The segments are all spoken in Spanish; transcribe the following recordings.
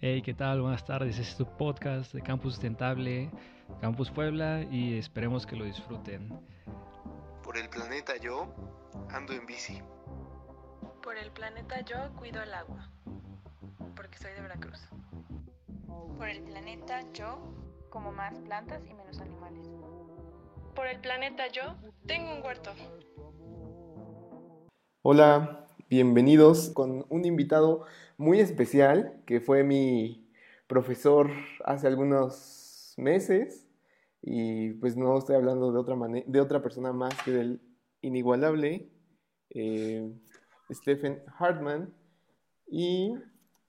Hey, ¿qué tal? Buenas tardes. Este es tu podcast de Campus Sustentable, Campus Puebla, y esperemos que lo disfruten. Por el planeta yo ando en bici. Por el planeta yo cuido el agua, porque soy de Veracruz. Por el planeta yo como más plantas y menos animales. Por el planeta yo tengo un huerto. Hola, bienvenidos con un invitado muy especial que fue mi profesor hace algunos meses y pues no estoy hablando de otra, de otra persona más que del inigualable eh, Stephen Hartman y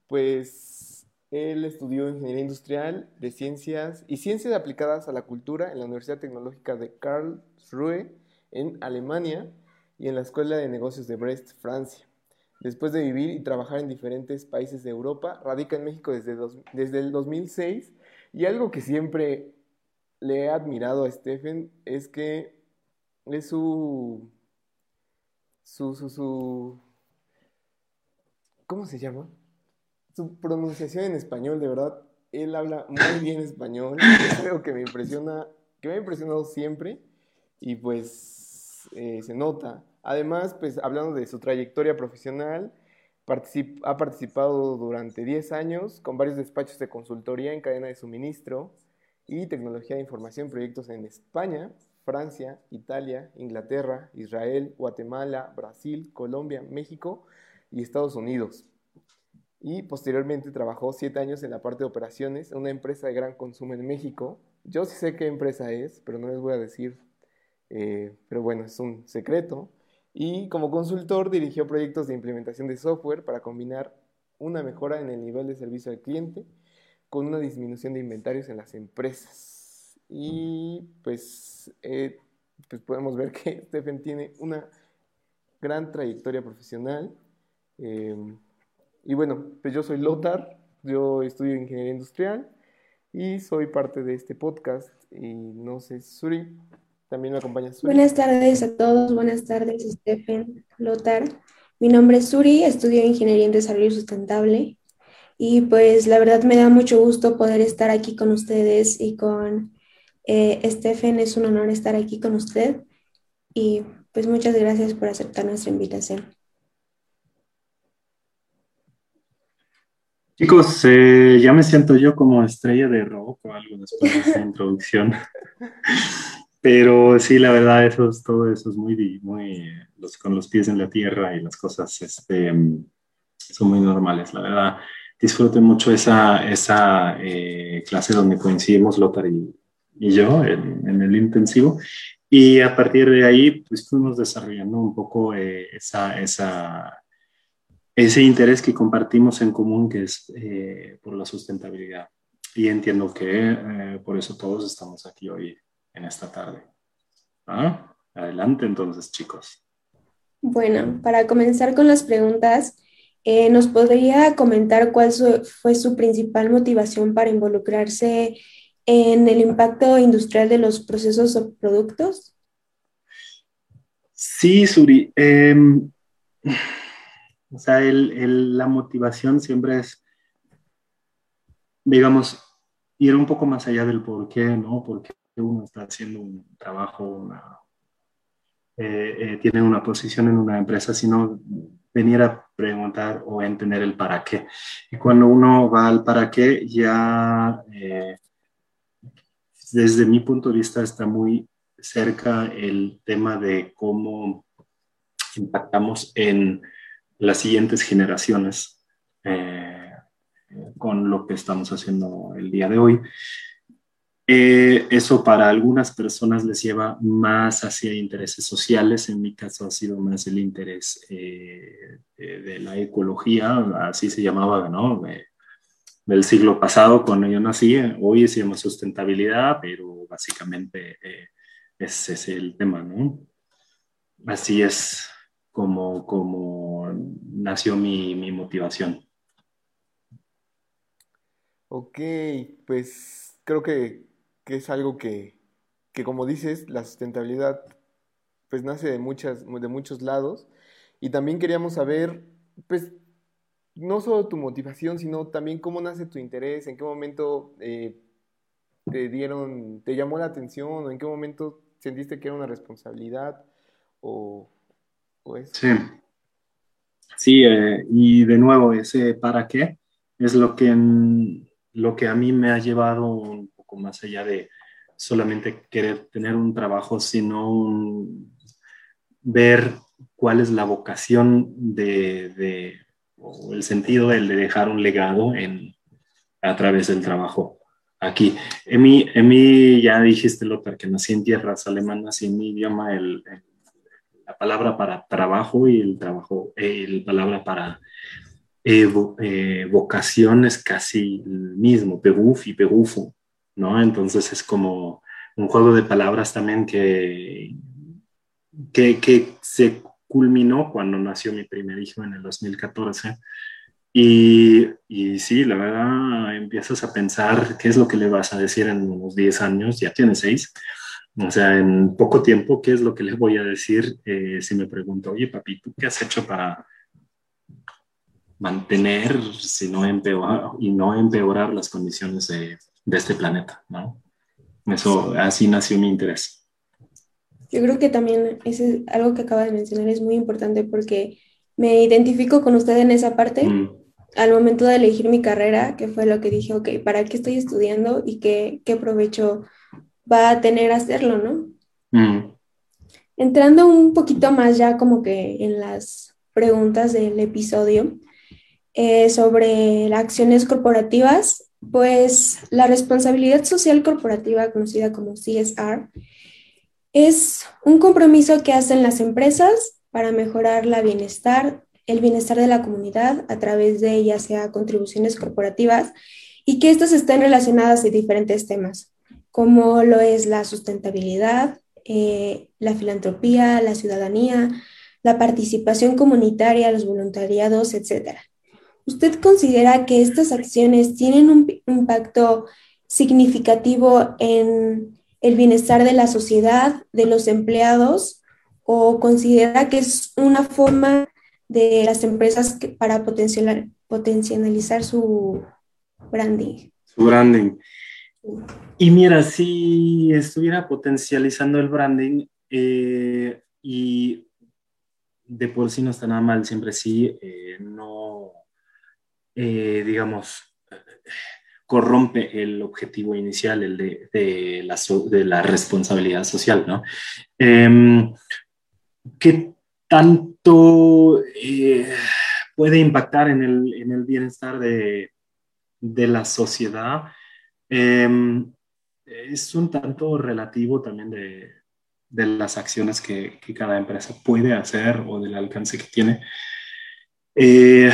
pues él estudió ingeniería industrial de ciencias y ciencias aplicadas a la cultura en la Universidad Tecnológica de Karlsruhe en Alemania y en la Escuela de Negocios de Brest, Francia. Después de vivir y trabajar en diferentes países de Europa, radica en México desde, desde el 2006 y algo que siempre le he admirado a Stephen es que es su, su, su, su ¿cómo se llama? Su pronunciación en español, de verdad, él habla muy bien español, es algo que me impresiona, que me ha impresionado siempre y pues eh, se nota. Además, pues hablando de su trayectoria profesional, ha participado durante 10 años con varios despachos de consultoría en cadena de suministro y tecnología de información, proyectos en España, Francia, Italia, Inglaterra, Israel, Guatemala, Brasil, Colombia, México y Estados Unidos. Y posteriormente trabajó 7 años en la parte de operaciones una empresa de gran consumo en México. Yo sí sé qué empresa es, pero no les voy a decir. Eh, pero bueno, es un secreto y como consultor dirigió proyectos de implementación de software para combinar una mejora en el nivel de servicio al cliente con una disminución de inventarios en las empresas. Y pues, eh, pues podemos ver que Stephen tiene una gran trayectoria profesional. Eh, y bueno, pues yo soy Lothar, yo estudio ingeniería industrial y soy parte de este podcast. Y no sé, Suri, también me acompaña Suri. Buenas tardes a todos, buenas tardes Stephen, Lothar. Mi nombre es Suri, estudio Ingeniería en Desarrollo Sustentable y pues la verdad me da mucho gusto poder estar aquí con ustedes y con eh, Stephen, es un honor estar aquí con usted y pues muchas gracias por aceptar nuestra invitación. Chicos, eh, ya me siento yo como estrella de rock o algo después de esta introducción. Pero sí, la verdad, eso es, todo eso es muy, muy los, con los pies en la tierra y las cosas este, son muy normales. La verdad, disfruté mucho esa, esa eh, clase donde coincidimos Lothar y, y yo en, en, el intensivo. Y a partir de ahí, pues fuimos desarrollando un poco eh, esa, esa, ese interés que compartimos en común, que es eh, por la sustentabilidad. Y entiendo que por eso todos estamos aquí hoy en esta tarde. ¿Ah? Adelante entonces, chicos. Bueno, para comenzar con las preguntas, eh, ¿nos podría comentar cuál fue su principal motivación para involucrarse en el impacto industrial de los procesos o productos? Sí, Suri. Em, o sea, la motivación siempre es, digamos, ir un poco más allá del por qué, ¿no? Porque uno está haciendo un trabajo, eh, eh, tiene una posición en una empresa, sino venir a preguntar o entender el para qué. Y cuando uno va al para qué, ya eh, desde mi punto de vista está muy cerca el tema de cómo impactamos en las siguientes generaciones con lo que estamos haciendo el día de hoy. Eh, eso para algunas personas les lleva más hacia intereses sociales, en mi caso ha sido más el interés eh, de, la ecología, así se llamaba, ¿no? del siglo pasado cuando yo nací, hoy se llama sustentabilidad, pero básicamente eh, ese es el tema, ¿no? Así es como, como nació mi, mi motivación. Ok, pues creo que que es algo que, como dices, la sustentabilidad pues nace de, muchas, de muchos lados. Y también queríamos saber, pues, no solo tu motivación, sino también cómo nace tu interés, en qué momento eh, te dieron, te llamó la atención, o en qué momento sentiste que era una responsabilidad o, eso. Sí. Sí, eh, y de nuevo, ese para qué es lo que, lo que a mí me ha llevado más allá de solamente querer tener un trabajo, sino ver cuál es la vocación de, o el sentido de, de dejar un legado en, a través del trabajo aquí. En mí, ya dijiste, Lothar, que nací en tierras alemanas y en mi idioma el, la palabra para trabajo y el trabajo, el palabra para eh, vocación es casi el mismo, Beruf y Berufo, ¿no? Entonces es como un juego de palabras también que, que, que se culminó cuando nació mi primer hijo en el 2014 y, y, sí, la verdad, empiezas a pensar qué es lo que le vas a decir en unos 10 años, ya tiene 6. O sea, en poco tiempo, ¿qué es lo que le voy a decir eh, si me pregunto, oye, papi, ¿tú qué has hecho para mantener si no empeorar, y no empeorar las condiciones de, de este planeta? ¿no? Eso, así nació mi interés. Yo creo que también ese, algo que acaba de mencionar es muy importante porque me identifico con usted en esa parte. Mm al momento de elegir mi carrera, que fue lo que dije, ok, ¿para qué estoy estudiando y qué, qué provecho va a tener hacerlo, no? Mm. Entrando un poquito más ya como que en las preguntas del episodio eh, sobre las acciones corporativas, pues la responsabilidad social corporativa, conocida como CSR, es un compromiso que hacen las empresas para mejorar bienestar el bienestar de la comunidad a través de ya sea contribuciones corporativas y que estas estén relacionadas a diferentes temas, como lo es la sustentabilidad, eh, la filantropía, la ciudadanía, la participación comunitaria, los voluntariados, etc. ¿Usted considera que estas acciones tienen un impacto significativo en el bienestar de la sociedad, de los empleados, o considera que es una forma de las empresas para potencializar su branding. Su branding. Y mira, si estuviera potencializando el branding eh, y de por sí no está nada mal, siempre sí, eh, no, eh, digamos, corrompe el objetivo inicial, el de, de, la, de la, responsabilidad social, ¿no? Em, ¿Qué tanto eh, puede impactar en el, en el bienestar de, de, la sociedad. Em, es un tanto relativo también de, de las acciones que, que, cada empresa puede hacer o del alcance que tiene. Eh,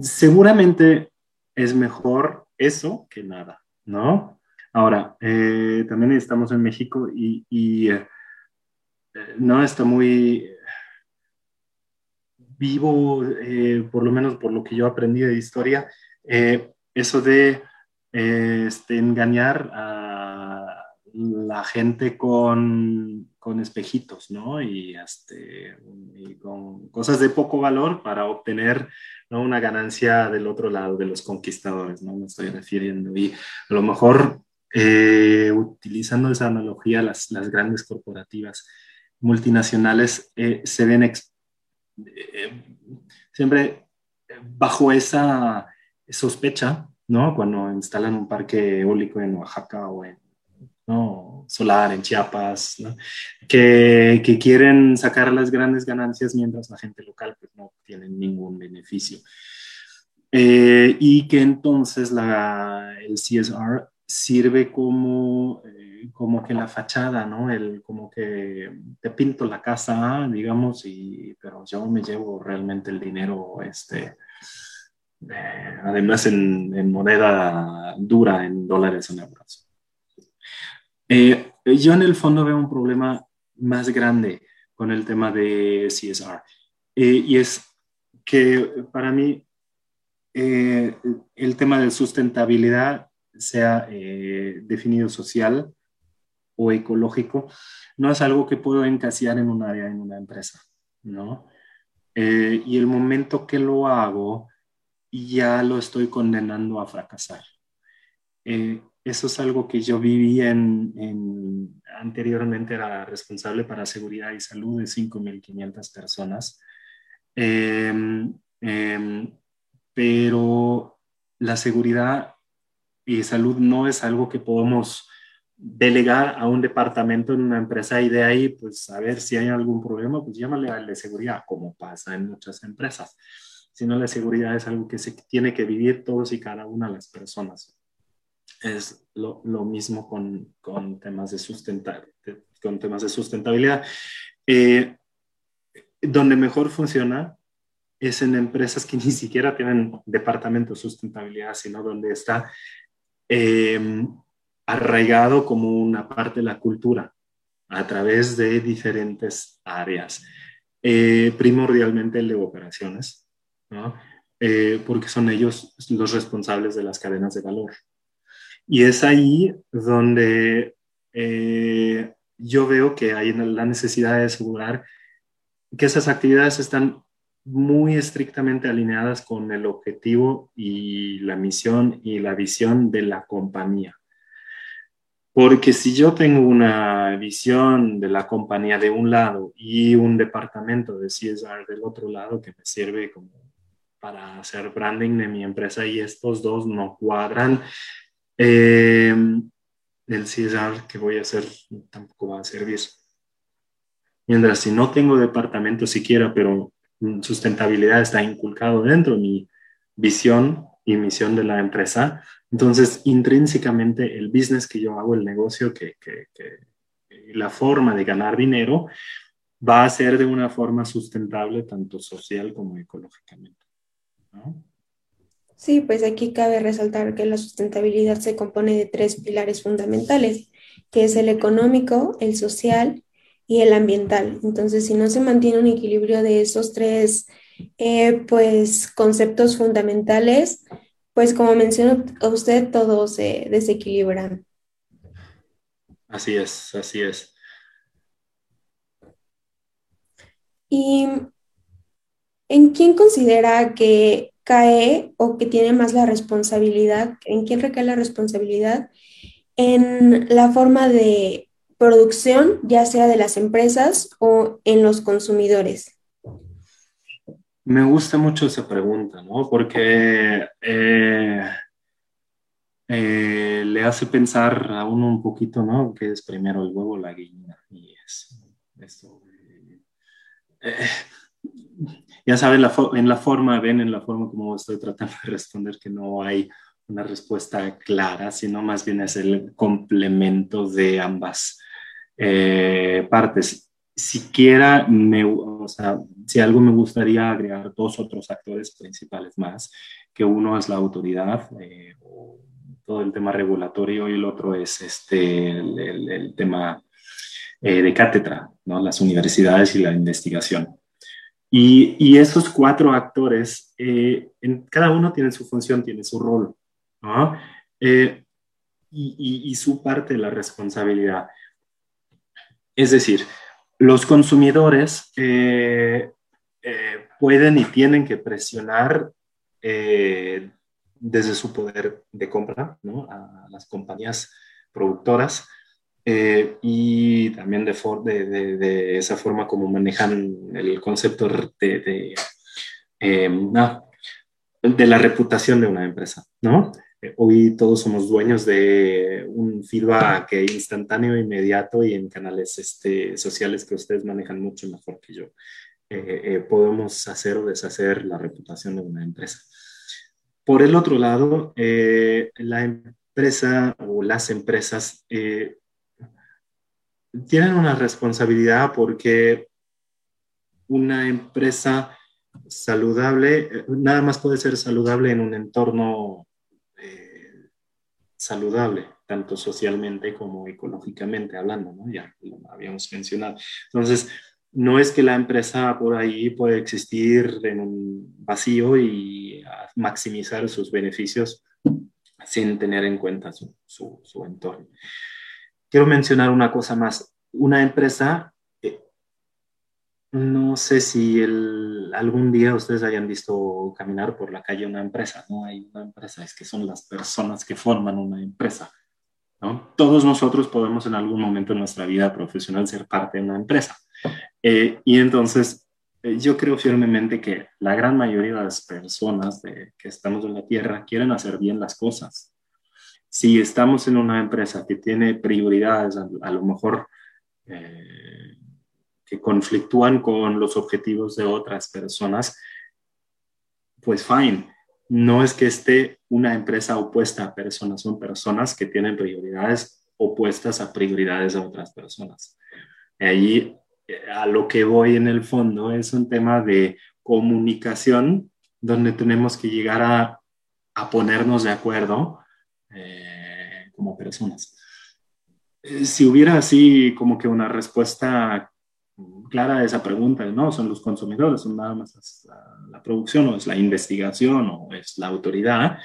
seguramente es mejor eso que nada, ¿no? Ahora, eh, también estamos en México y, y no está muy vivo, eh, por lo menos por lo que yo aprendí de historia, eh, eso de eh, este, engañar a la gente con, con espejitos, ¿no? Y, este, con cosas de poco valor para obtener ¿no? una ganancia del otro lado de los conquistadores, ¿no? Me estoy refiriendo. Y a lo mejor utilizando esa analogía, las, las grandes corporativas multinacionales eh, se ven eh, siempre bajo esa sospecha, ¿no? Cuando instalan un parque eólico en Oaxaca o en ¿no? solar en Chiapas, que, que, quieren sacar las grandes ganancias mientras la gente local pues, no tiene ningún beneficio. Eh, y que entonces la, el CSR sirve como como que la fachada, ¿no? El, como que te pinto la casa, digamos, y, pero yo me llevo realmente el dinero, este, eh, además en, moneda dura, en dólares en euros. Eh, yo en el fondo veo un problema más grande con el tema de CSR, eh, y es que para mí el tema de sustentabilidad sea definido social, o ecológico, no es algo que puedo encasillar en un área, en una empresa, ¿no? eh, y el momento que lo hago ya lo estoy condenando a fracasar. Eh, eso es algo que yo viví en, anteriormente, era responsable para seguridad y salud de 5.500 personas. Em, em, pero la seguridad y salud no es algo que podemos delegar a un departamento en una empresa y de ahí, pues, a ver si hay algún problema, pues llámale al de seguridad, como pasa en muchas empresas. Sino la seguridad es algo que se tiene que vivir todos y cada una de las personas. Es lo, lo mismo con, con, temas de con temas de sustentabilidad. Eh, donde mejor funciona es en empresas que ni siquiera tienen departamento de sustentabilidad, sino donde está eh, arraigado como una parte de la cultura a través de diferentes áreas, eh, primordialmente el de operaciones, eh, porque son ellos los responsables de las cadenas de valor. Y es ahí donde eh, yo veo que hay la necesidad de asegurar que esas actividades están muy estrictamente alineadas con el objetivo y la misión y la visión de la compañía. Porque si yo tengo una visión de la compañía de un lado y un departamento de CSR del otro lado que me sirve como para hacer branding de mi empresa y estos dos no cuadran, eh, el CSR que voy a hacer tampoco va a servir. Mientras si no tengo departamento siquiera, pero sustentabilidad está inculcado dentro de mi visión y misión de la empresa, entonces, intrínsecamente, el business que yo hago, el negocio, que, la forma de ganar dinero, va a ser de una forma sustentable, tanto social como ecológicamente. Sí, pues aquí cabe resaltar que la sustentabilidad se compone de tres pilares fundamentales, que es el económico, el social y el ambiental. Entonces, si no se mantiene un equilibrio de esos tres eh, pues, conceptos fundamentales, pues como mencionó usted, todo se desequilibra. Así es, así es. ¿Y en quién considera que cae o que tiene más la responsabilidad, en quién recae la responsabilidad en la forma de producción, ya sea de las empresas o en los consumidores? Me gusta mucho esa pregunta, ¿no? Porque eh, eh, le hace pensar a uno un poquito, ¿no? ¿Qué es primero el huevo la gallina? Y es, ya saben, en la forma, ven en la forma como estoy tratando de responder que no hay una respuesta clara, sino más bien es el complemento de ambas partes siquiera me, o sea, si algo me gustaría agregar dos otros actores principales más, que uno es la autoridad, eh, todo el tema regulatorio y el otro es este, el, tema eh, de cátedra, ¿no? las universidades y la investigación. Y, estos cuatro actores, eh, en, cada uno tiene su función, tiene su rol, ¿no? y, su parte de la responsabilidad. Es decir, los consumidores eh, eh, pueden y tienen que presionar eh, desde su poder de compra a las compañías productoras y también de, de, esa forma como manejan el concepto de, de la reputación de una empresa, ¿no? hoy todos somos dueños de un feedback instantáneo, inmediato y en canales este, sociales que ustedes manejan mucho mejor que yo. Eh, eh, podemos hacer o deshacer la reputación de una empresa. Por el otro lado, eh, la empresa o las empresas tienen una responsabilidad porque una empresa saludable, nada más puede ser saludable en un entorno saludable, tanto socialmente como ecológicamente hablando, ¿no? Ya lo habíamos mencionado. Entonces, no es que la empresa por ahí puede existir en un vacío y maximizar sus beneficios sin tener en cuenta su, su, entorno. Quiero mencionar una cosa más. Una empresa, eh, no sé si algún día ustedes hayan visto caminar por la calle una empresa. No hay una empresa, es que son las personas que forman una empresa. Todos nosotros podemos en algún momento en nuestra vida profesional ser parte de una empresa. Eh, y entonces, eh, yo creo firmemente que la gran mayoría de las personas que estamos en la Tierra quieren hacer bien las cosas. Si estamos en una empresa que tiene prioridades, a, lo mejor eh, que conflictúan con los objetivos de otras personas, pues fine. No es que esté una empresa opuesta a personas, son personas que tienen prioridades opuestas a prioridades de otras personas. Allí a lo que voy en el fondo es un tema de comunicación donde tenemos que llegar a, ponernos de acuerdo eh, como personas. Eh, si hubiera así como que una respuesta clara a esa pregunta, no, son los consumidores, son nada más la, producción o es la investigación o es la autoridad,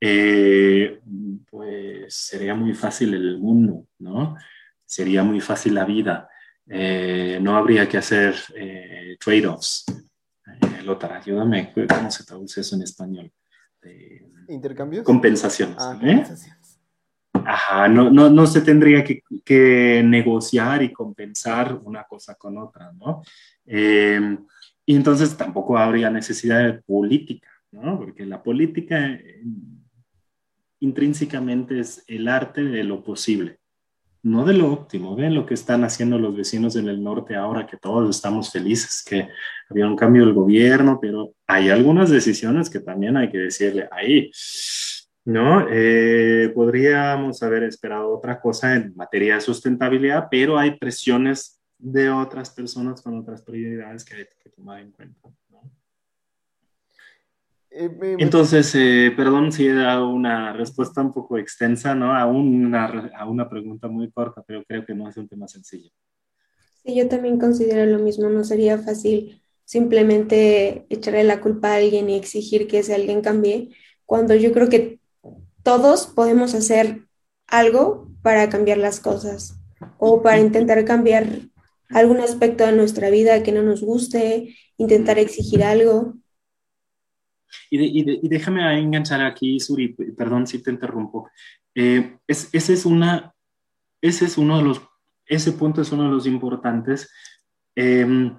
eh, pues sería muy fácil el mundo, ¿no? Sería muy fácil la vida. Eh, no habría que hacer eh, trade-offs. Eh, Lothar, ayúdame, ¿cómo se traduce eso en español? ¿Intercambios? Compensaciones. Ah, compensaciones. Ajá, no, no, no se tendría que, que, negociar y compensar una cosa con otra, ¿no? y entonces tampoco habría necesidad de política, ¿no? Porque la política intrínsecamente es el arte de lo posible no de lo óptimo. Ven lo que están haciendo los vecinos en el norte ahora, que todos estamos felices, que había un cambio del gobierno, pero hay algunas decisiones que también hay que decirle ahí. ¿no? Eh, podríamos haber esperado otra cosa en materia de sustentabilidad, pero hay presiones de otras personas con otras prioridades que hay que tomar en cuenta. Eh, Entonces, eh, perdón si he dado una respuesta un poco extensa, ¿no? A una, a una pregunta muy corta, pero creo que no es un tema sencillo. Sí, yo también considero lo mismo, no sería fácil simplemente echarle la culpa a alguien y exigir que ese alguien cambie, cuando yo creo que todos podemos hacer algo para cambiar las cosas o para intentar cambiar algún aspecto de nuestra vida que no nos guste, intentar exigir algo. Y, déjame enganchar aquí, Suri, perdón si te interrumpo. Eh, ese, es una, ese es uno de los, ese punto es uno de los importantes, em,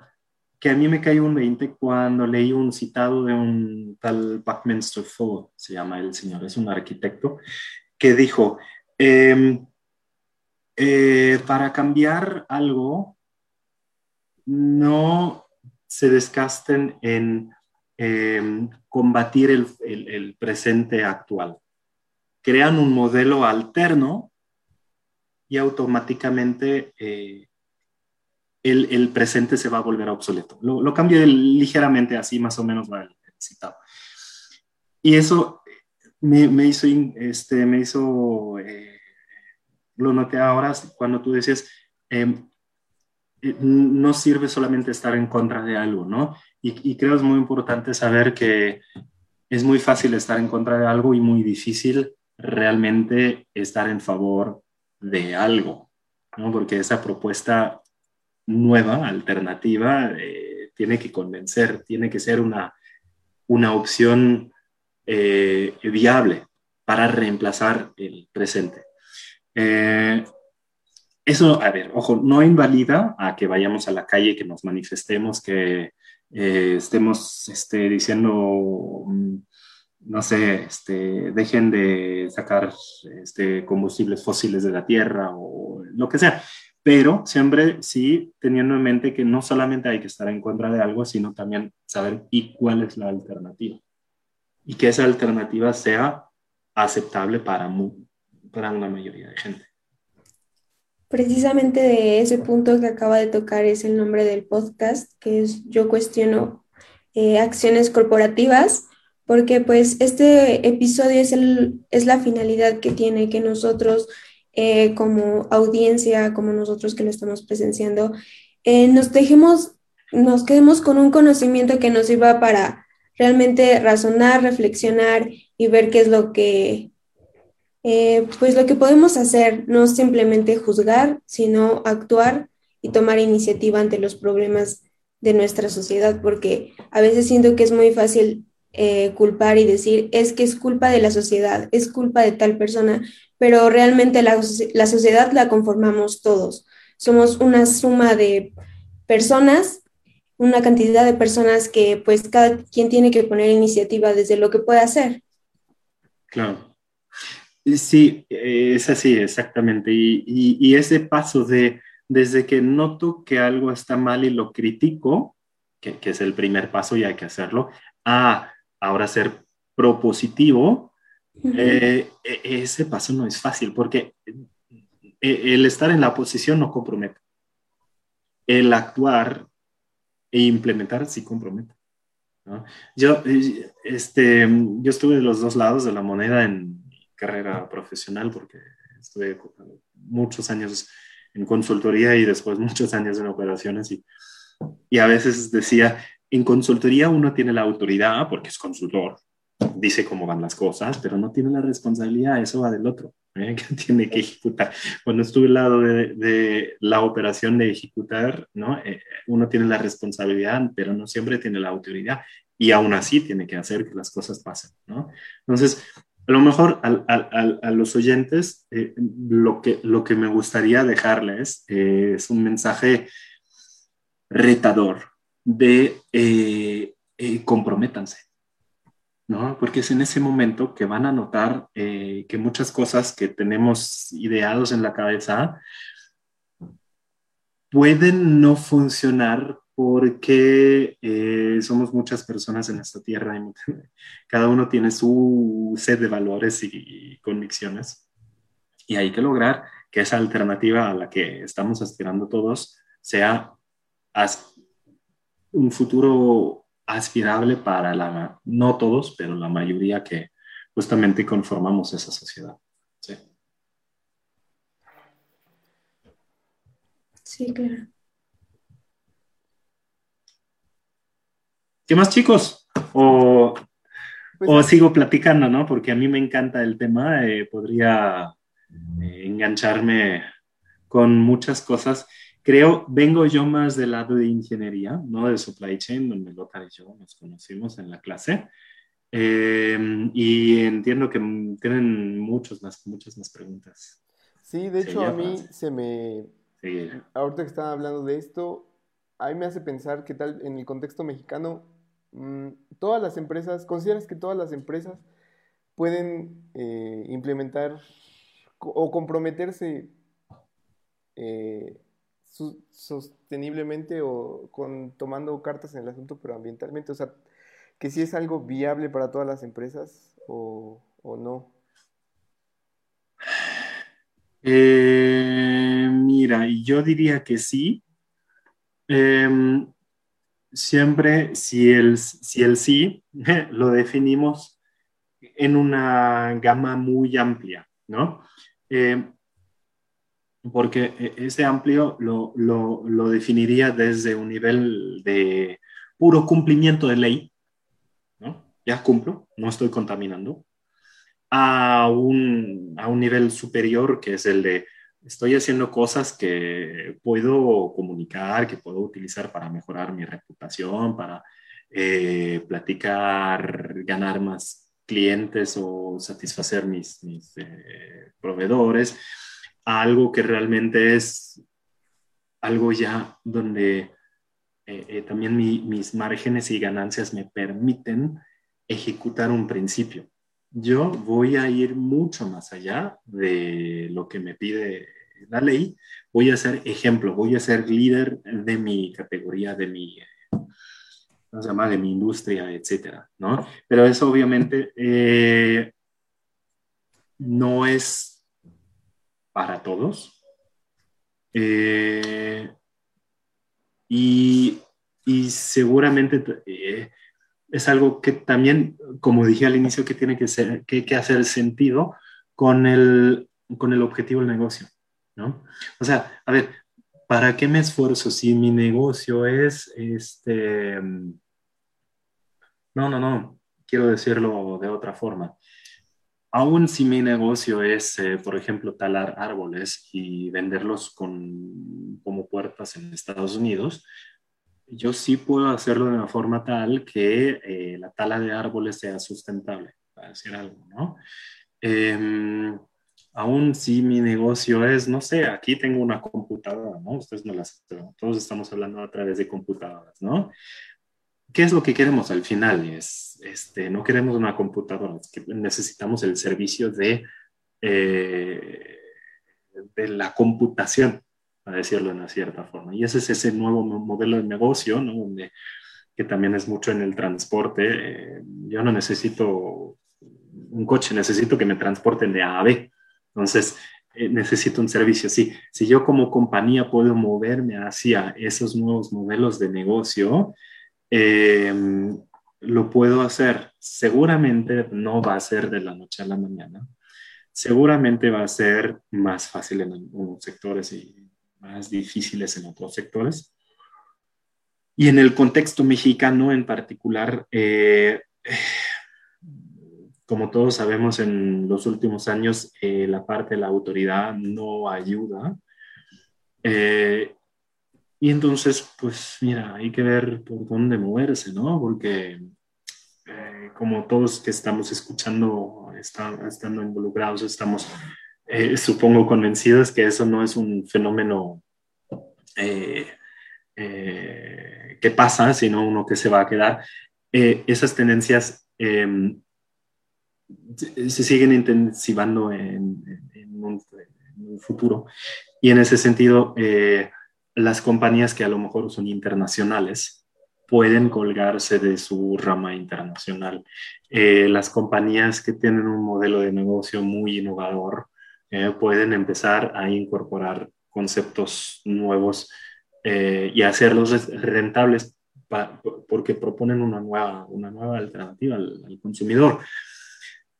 que a mí me cayó un 20 cuando leí un citado de un tal Buckminster Fuller, se llama el señor, es un arquitecto, que dijo, em, eh, para cambiar algo, no se desgasten en Em, combatir el, presente actual. Crean un modelo alterno y automáticamente eh, el, presente se va a volver obsoleto. Lo, lo cambio ligeramente así, más o menos va el, citado. Y eso me, hizo, este, me hizo eh, lo noté ahora cuando tú decías, em, no sirve solamente estar en contra de algo, ¿no? Y, creo es muy importante saber que es muy fácil estar en contra de algo y muy difícil realmente estar en favor de algo, ¿no? Porque esa propuesta nueva, alternativa, eh, tiene que convencer, tiene que ser una, una opción eh, viable para reemplazar el presente. Eh, eso, a ver, ojo, no invalida a que vayamos a la calle, que nos manifestemos, que eh, estemos este, diciendo, mm, no sé, este, dejen de sacar este, combustibles fósiles de la tierra o lo que sea. Pero siempre sí teniendo en mente que no solamente hay que estar en contra de algo, sino también saber y cuál es la alternativa. Y que esa alternativa sea aceptable para, para una mayoría de gente. Precisamente de ese punto que acaba de tocar es el nombre del podcast, que es Yo cuestiono eh, acciones corporativas, porque pues este episodio es, el, es la finalidad que tiene que nosotros eh, como audiencia, como nosotros que lo estamos presenciando, eh, nos dejemos, nos quedemos con un conocimiento que nos sirva para realmente razonar, reflexionar y ver qué es lo que eh, pues lo que podemos hacer no simplemente juzgar, sino actuar y tomar iniciativa ante los problemas de nuestra sociedad, porque a veces siento que es muy fácil eh, culpar y decir, es que es culpa de la sociedad, es culpa de tal persona, pero realmente la, la sociedad la conformamos todos. Somos una suma de personas, una cantidad de personas que pues cada quien tiene que poner iniciativa desde lo que puede hacer. Claro. Sí, es así, exactamente. Y, y, ese paso de, desde que noto que algo está mal y lo critico, que, que, es el primer paso y hay que hacerlo, a ahora ser propositivo, eh, e, ese paso no es fácil porque e, el estar en la posición no compromete. El actuar e implementar sí compromete. Yo, este, yo estuve de los dos lados de la moneda en carrera profesional porque estuve muchos años en consultoría y después muchos años en operaciones y, y a veces decía, en consultoría uno tiene la autoridad porque es consultor, dice cómo van las cosas, pero no tiene la responsabilidad, eso va del otro, ¿eh? que tiene que ejecutar. Cuando estuve al lado de, la operación de ejecutar, ¿no? Eh, uno tiene la responsabilidad, pero no siempre tiene la autoridad y aún así tiene que hacer que las cosas pasen. ¿no? Entonces, a lo mejor a, los oyentes eh, lo, que, me gustaría dejarles es un mensaje retador, de eh, eh, comprométanse, ¿no? Porque es en ese momento que van a notar eh, que muchas cosas que tenemos ideados en la cabeza pueden no funcionar porque somos muchas personas en esta tierra y cada uno tiene su set de valores y, convicciones y hay que lograr que esa alternativa a la que estamos aspirando todos sea un futuro aspirable para la, no todos, pero la mayoría que justamente conformamos esa sociedad. Sí, sí claro. ¿Qué más, chicos? O, pues o sigo platicando, ¿no? Porque a mí me encanta el tema, eh, podría eh, engancharme con muchas cosas Creo, vengo yo más del lado de ingeniería, no de supply chain, donde Lothar y yo nos conocimos en la clase. Em, y entiendo que tienen muchos más, muchas más preguntas. Sí, de hecho a mí se me... Ahorita que estaba hablando de esto, a mí me hace pensar que tal en el contexto mexicano, todas las empresas, ¿consideras que todas las empresas pueden eh, implementar o comprometerse eh, sosteniblemente o con, tomando cartas en el asunto, pero ambientalmente? O sea, que si es algo viable para todas las empresas o, no. Eh, mira, yo diría que sí. Em, siempre si el, si sí lo definimos en una gama muy amplia, ¿no? Eh, porque e, ese amplio lo, lo, definiría desde un nivel de puro cumplimiento de ley, ¿no? Ya cumplo, no estoy contaminando, a un, a un nivel superior que es el de estoy haciendo cosas que puedo comunicar, que puedo utilizar para mejorar mi reputación, para eh, platicar, ganar más clientes o satisfacer mis, eh, proveedores algo que realmente es algo ya donde eh, también mis márgenes y ganancias me permiten ejecutar un principio. Yo voy a ir mucho más allá de lo que me pide la ley. Voy a ser ejemplo, voy a ser líder de mi categoría, de mi, ¿cómo se llama? De mi industria, etcétera, ¿no? Pero eso obviamente eh, no es para todos. Eh, y, seguramente eh, es algo que también, como dije al inicio, que tiene que, ser, que, que hacer sentido con el, con el objetivo del negocio, ¿no? O sea, a ver, ¿para qué me esfuerzo si mi negocio es, este, no, no, no, quiero decirlo de otra forma aún si mi negocio es, eh, por ejemplo, talar árboles y venderlos con, como puertas en Estados Unidos, yo sí puedo hacerlo de una forma tal que eh, la tala de árboles sea sustentable, para decir algo, ¿no? Em, aún si mi negocio es, no sé, aquí tengo una computadora, ¿no? Ustedes no las, todos estamos hablando a través de computadoras, ¿no? ¿Qué es lo que queremos al final? Es, este, no queremos una computadora, necesitamos el servicio de, eh, de la computación, a decirlo de una cierta forma. Y ese es ese nuevo modelo de negocio, ¿no? Donde, que también es mucho en el transporte. Eh, yo no necesito un coche, necesito que me transporten de A a B. Entonces, eh, necesito un servicio. Sí, si yo como compañía puedo moverme hacia esos nuevos modelos de negocio, eh, lo puedo hacer. Seguramente no va a ser de la noche a la mañana. Seguramente va a ser más fácil en algunos sectores y más difíciles en otros sectores. Y en el contexto mexicano en particular, eh, como todos sabemos, en los últimos años eh, la parte de la autoridad no ayuda. Eh, y entonces, pues mira, hay que ver por dónde moverse, ¿no? Porque como todos que estamos escuchando, estando involucrados, estamos eh, supongo convencidos que eso no es un fenómeno eh, eh, que pasa, sino uno que se va a quedar. esas tendencias em, se siguen intensivando en, un, futuro y en ese sentido las compañías que a lo mejor son internacionales pueden colgarse de su rama internacional. las compañías que tienen un modelo de negocio muy innovador eh, pueden empezar a incorporar conceptos nuevos eh, y hacerlos rentables porque proponen una nueva, una nueva alternativa al, consumidor.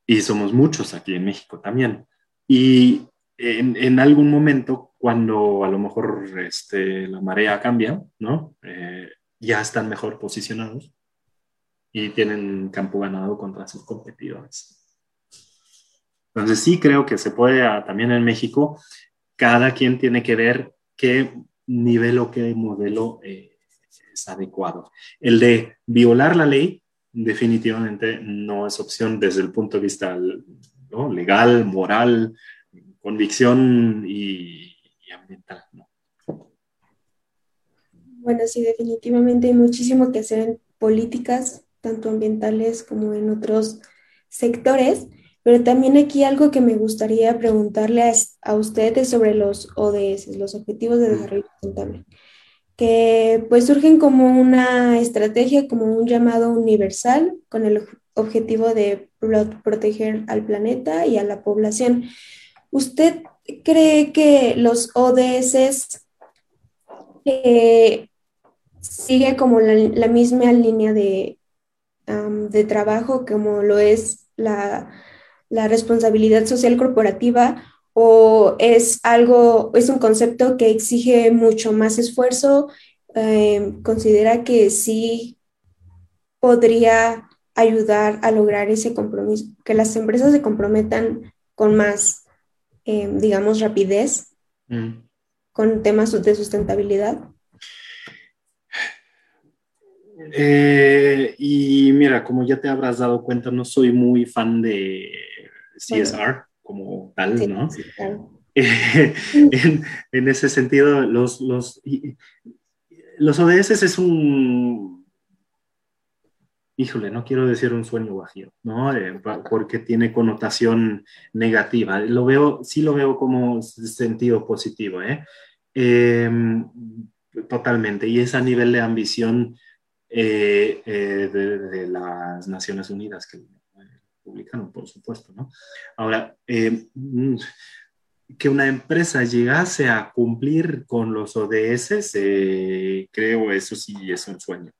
Y somos muchos aquí en México también. Y en, en algún momento, cuando a lo mejor este, la marea cambia, ¿no? Eh, ya están mejor posicionados y tienen campo ganado contra sus competidores. Entonces sí creo que se puede ah, también en México, cada quien tiene que ver qué nivel o qué modelo eh, es adecuado. El de violar la ley definitivamente no es opción desde el punto de vista legal, moral, convicción y, ambiental. Bueno, sí, definitivamente hay muchísimo que hacer en políticas, tanto ambientales como en otros sectores. Pero también aquí algo que me gustaría preguntarle a, ustedes sobre los ODS, los Objetivos de Desarrollo Sustentable, que pues surgen como una estrategia, como un llamado universal con el objetivo de proteger al planeta y a la población. ¿Usted cree que los ODS eh, sigue como la, misma línea de, de trabajo como lo es la la responsabilidad social corporativa o es algo, es un concepto que exige mucho más esfuerzo? Eh, ¿Considera que sí podría ayudar a lograr ese compromiso, que las empresas se comprometan con más, eh, digamos, rapidez mm. con temas de sustentabilidad? Eh, y mira, como ya te habrás dado cuenta, no soy muy fan de CSR como tal, ¿no? en, ese sentido, los, los, los ODS es un, híjole, no quiero decir un sueño bajío, ¿no? Eh, porque tiene connotación negativa. Lo veo, sí lo veo como sentido positivo, ¿eh? Em, totalmente. Y es a nivel de ambición eh, eh, de, de, las Naciones Unidas que publicano, por supuesto, ¿no? Ahora, eh, mm, que una empresa llegase a cumplir con los ODS, eh, creo eso sí es un sueño,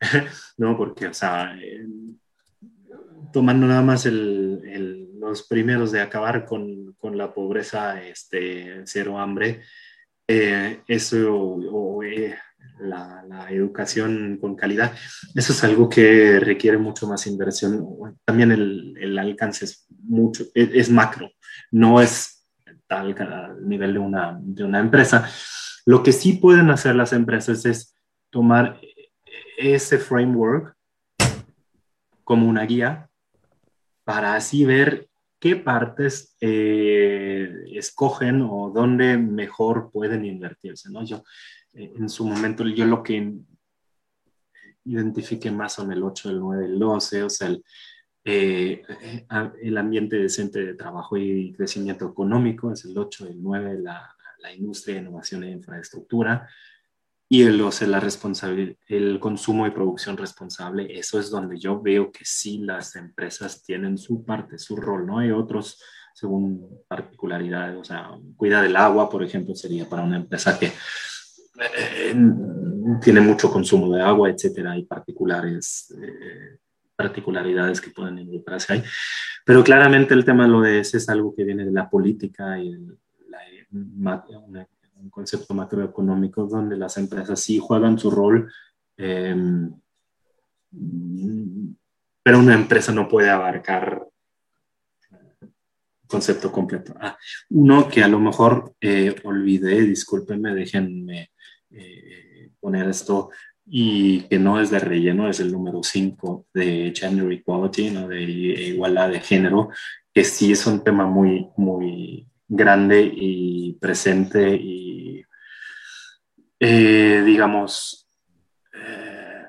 ¿no? Porque, o sea, eh, tomando nada más el, los primeros de acabar con, con, la pobreza, este, cero hambre, eso, o, la, educación con calidad. Eso es algo que requiere mucho más inversión. También el, alcance es mucho, es, macro, no es tal al nivel de una, de una empresa. Lo que sí pueden hacer las empresas es tomar ese framework como una guía para así ver qué partes eh, escogen o dónde mejor pueden invertirse, ¿no? Yo, en su momento, yo lo que identifique más son el 8, el 9, el 12, o sea, el, eh, el ambiente decente de trabajo y crecimiento económico, es el 8, el 9, la, la industria, innovación e infraestructura, y el, o sea, la responsabilidad, el consumo y producción responsable, eso es donde yo veo que sí las empresas tienen su parte, su rol, ¿no? Hay otros según particularidades, o sea, cuida del agua, por ejemplo, sería para una empresa que eh, tiene mucho consumo de agua, etcétera, hay particulares, eh, particularidades que pueden involucrarse ahí. Pero claramente el tema de lo ese es algo que viene de la política y un concepto macroeconómico donde las empresas sí juegan su rol, em, pero una empresa no puede abarcar concepto completo. Ah, uno que a lo mejor eh, olvidé, discúlpenme, déjenme eh, poner esto, y que no es de relleno, es el número 5 de Gender Equality, ¿no? de igualdad de género, que sí es un tema muy, muy grande y presente y, eh, digamos, eh,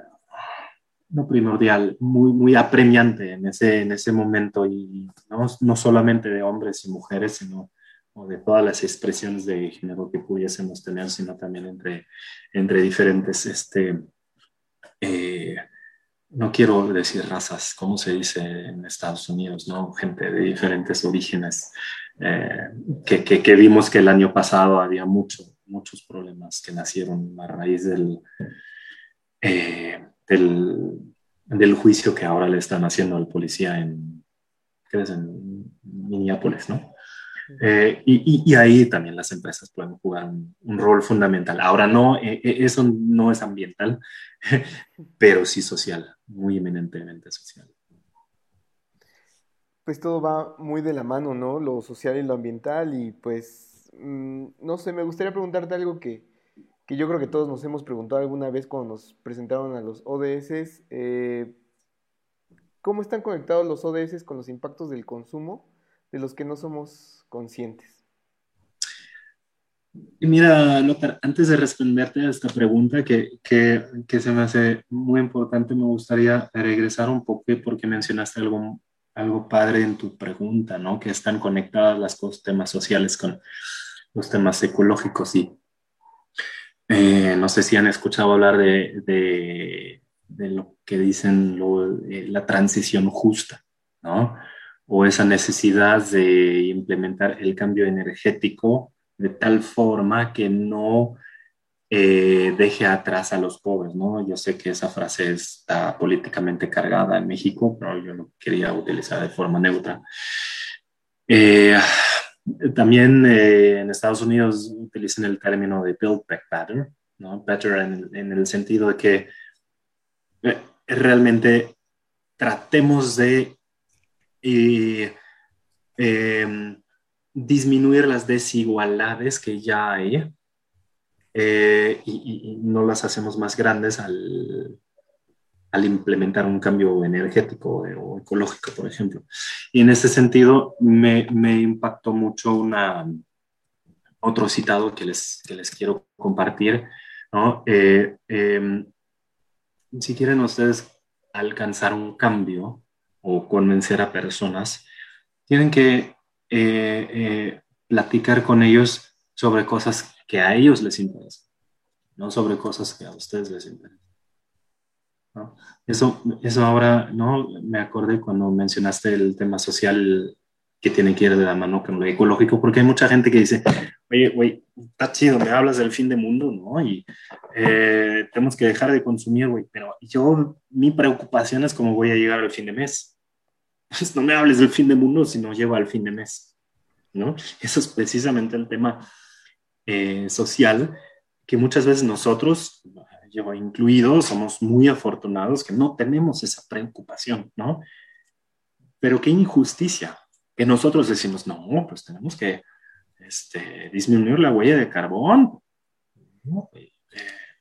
no primordial, muy, muy apremiante en ese, en ese momento y ¿no? no solamente de hombres y mujeres, sino de todas las expresiones de género que pudiésemos tener, sino también entre, entre diferentes, este, eh, no quiero decir razas, como se dice en Estados Unidos, ¿no? Gente de diferentes orígenes, eh, que, que, vimos que el año pasado había mucho, muchos problemas que nacieron a raíz del, eh, del, del, juicio que ahora le están haciendo al policía en, ¿qué es? en Minneapolis, ¿no? Eh, y, ahí también las empresas pueden jugar un, rol fundamental. Ahora no, eso no es ambiental, pero sí social, muy eminentemente social pues todo va muy de la mano, ¿no? Lo social y lo ambiental y pues, mm, no sé, me gustaría preguntarte algo que, yo creo que todos nos hemos preguntado alguna vez cuando nos presentaron a los ODS. Eh, ¿Cómo están conectados los ODS con los impactos del consumo de los que no somos conscientes? Mira, Lothar, antes de responderte a esta pregunta que, que, que, se me hace muy importante, me gustaría regresar un poco porque mencionaste algo algo padre en tu pregunta, ¿no? Que están conectadas las cosas, temas sociales con los temas ecológicos y eh, no sé si han escuchado hablar de, de, lo que dicen eh, la transición justa, ¿no? O esa necesidad de implementar el cambio energético de tal forma que no eh, deje atrás a los pobres, ¿no? Yo sé que esa frase está políticamente cargada en México, pero yo lo quería utilizar de forma neutra. Eh, también eh, en Estados Unidos utilizan el término de Build Back Better, ¿no? Better en, en el sentido de que realmente tratemos de disminuir las desigualdades que ya hay eh, y, no las hacemos más grandes al, al implementar un cambio energético o ecológico, por ejemplo. Y en ese sentido me, me impactó mucho una, otro citado que les, que les quiero compartir. ¿no? Eh, em, si quieren ustedes alcanzar un cambio o convencer a personas, tienen que eh, platicar con ellos sobre cosas que a ellos les interesa, no sobre cosas que a ustedes les interesan. Eso, eso ahora, ¿no? Me acordé cuando mencionaste el tema social que tiene que ir de la mano con lo ecológico, porque hay mucha gente que dice, oye, güey, está chido, me hablas del fin del mundo, ¿no? Y eh, tenemos que dejar de consumir, güey, pero yo, mi preocupación es cómo voy a llegar al fin de mes. No me hables del fin del mundo si no llego al fin de mes, ¿no? Eso es precisamente el tema eh, social que muchas veces nosotros, yo incluido, somos muy afortunados que no tenemos esa preocupación, ¿no? Pero qué injusticia que nosotros decimos, no, pues tenemos que este, disminuir la huella de carbón. Eh,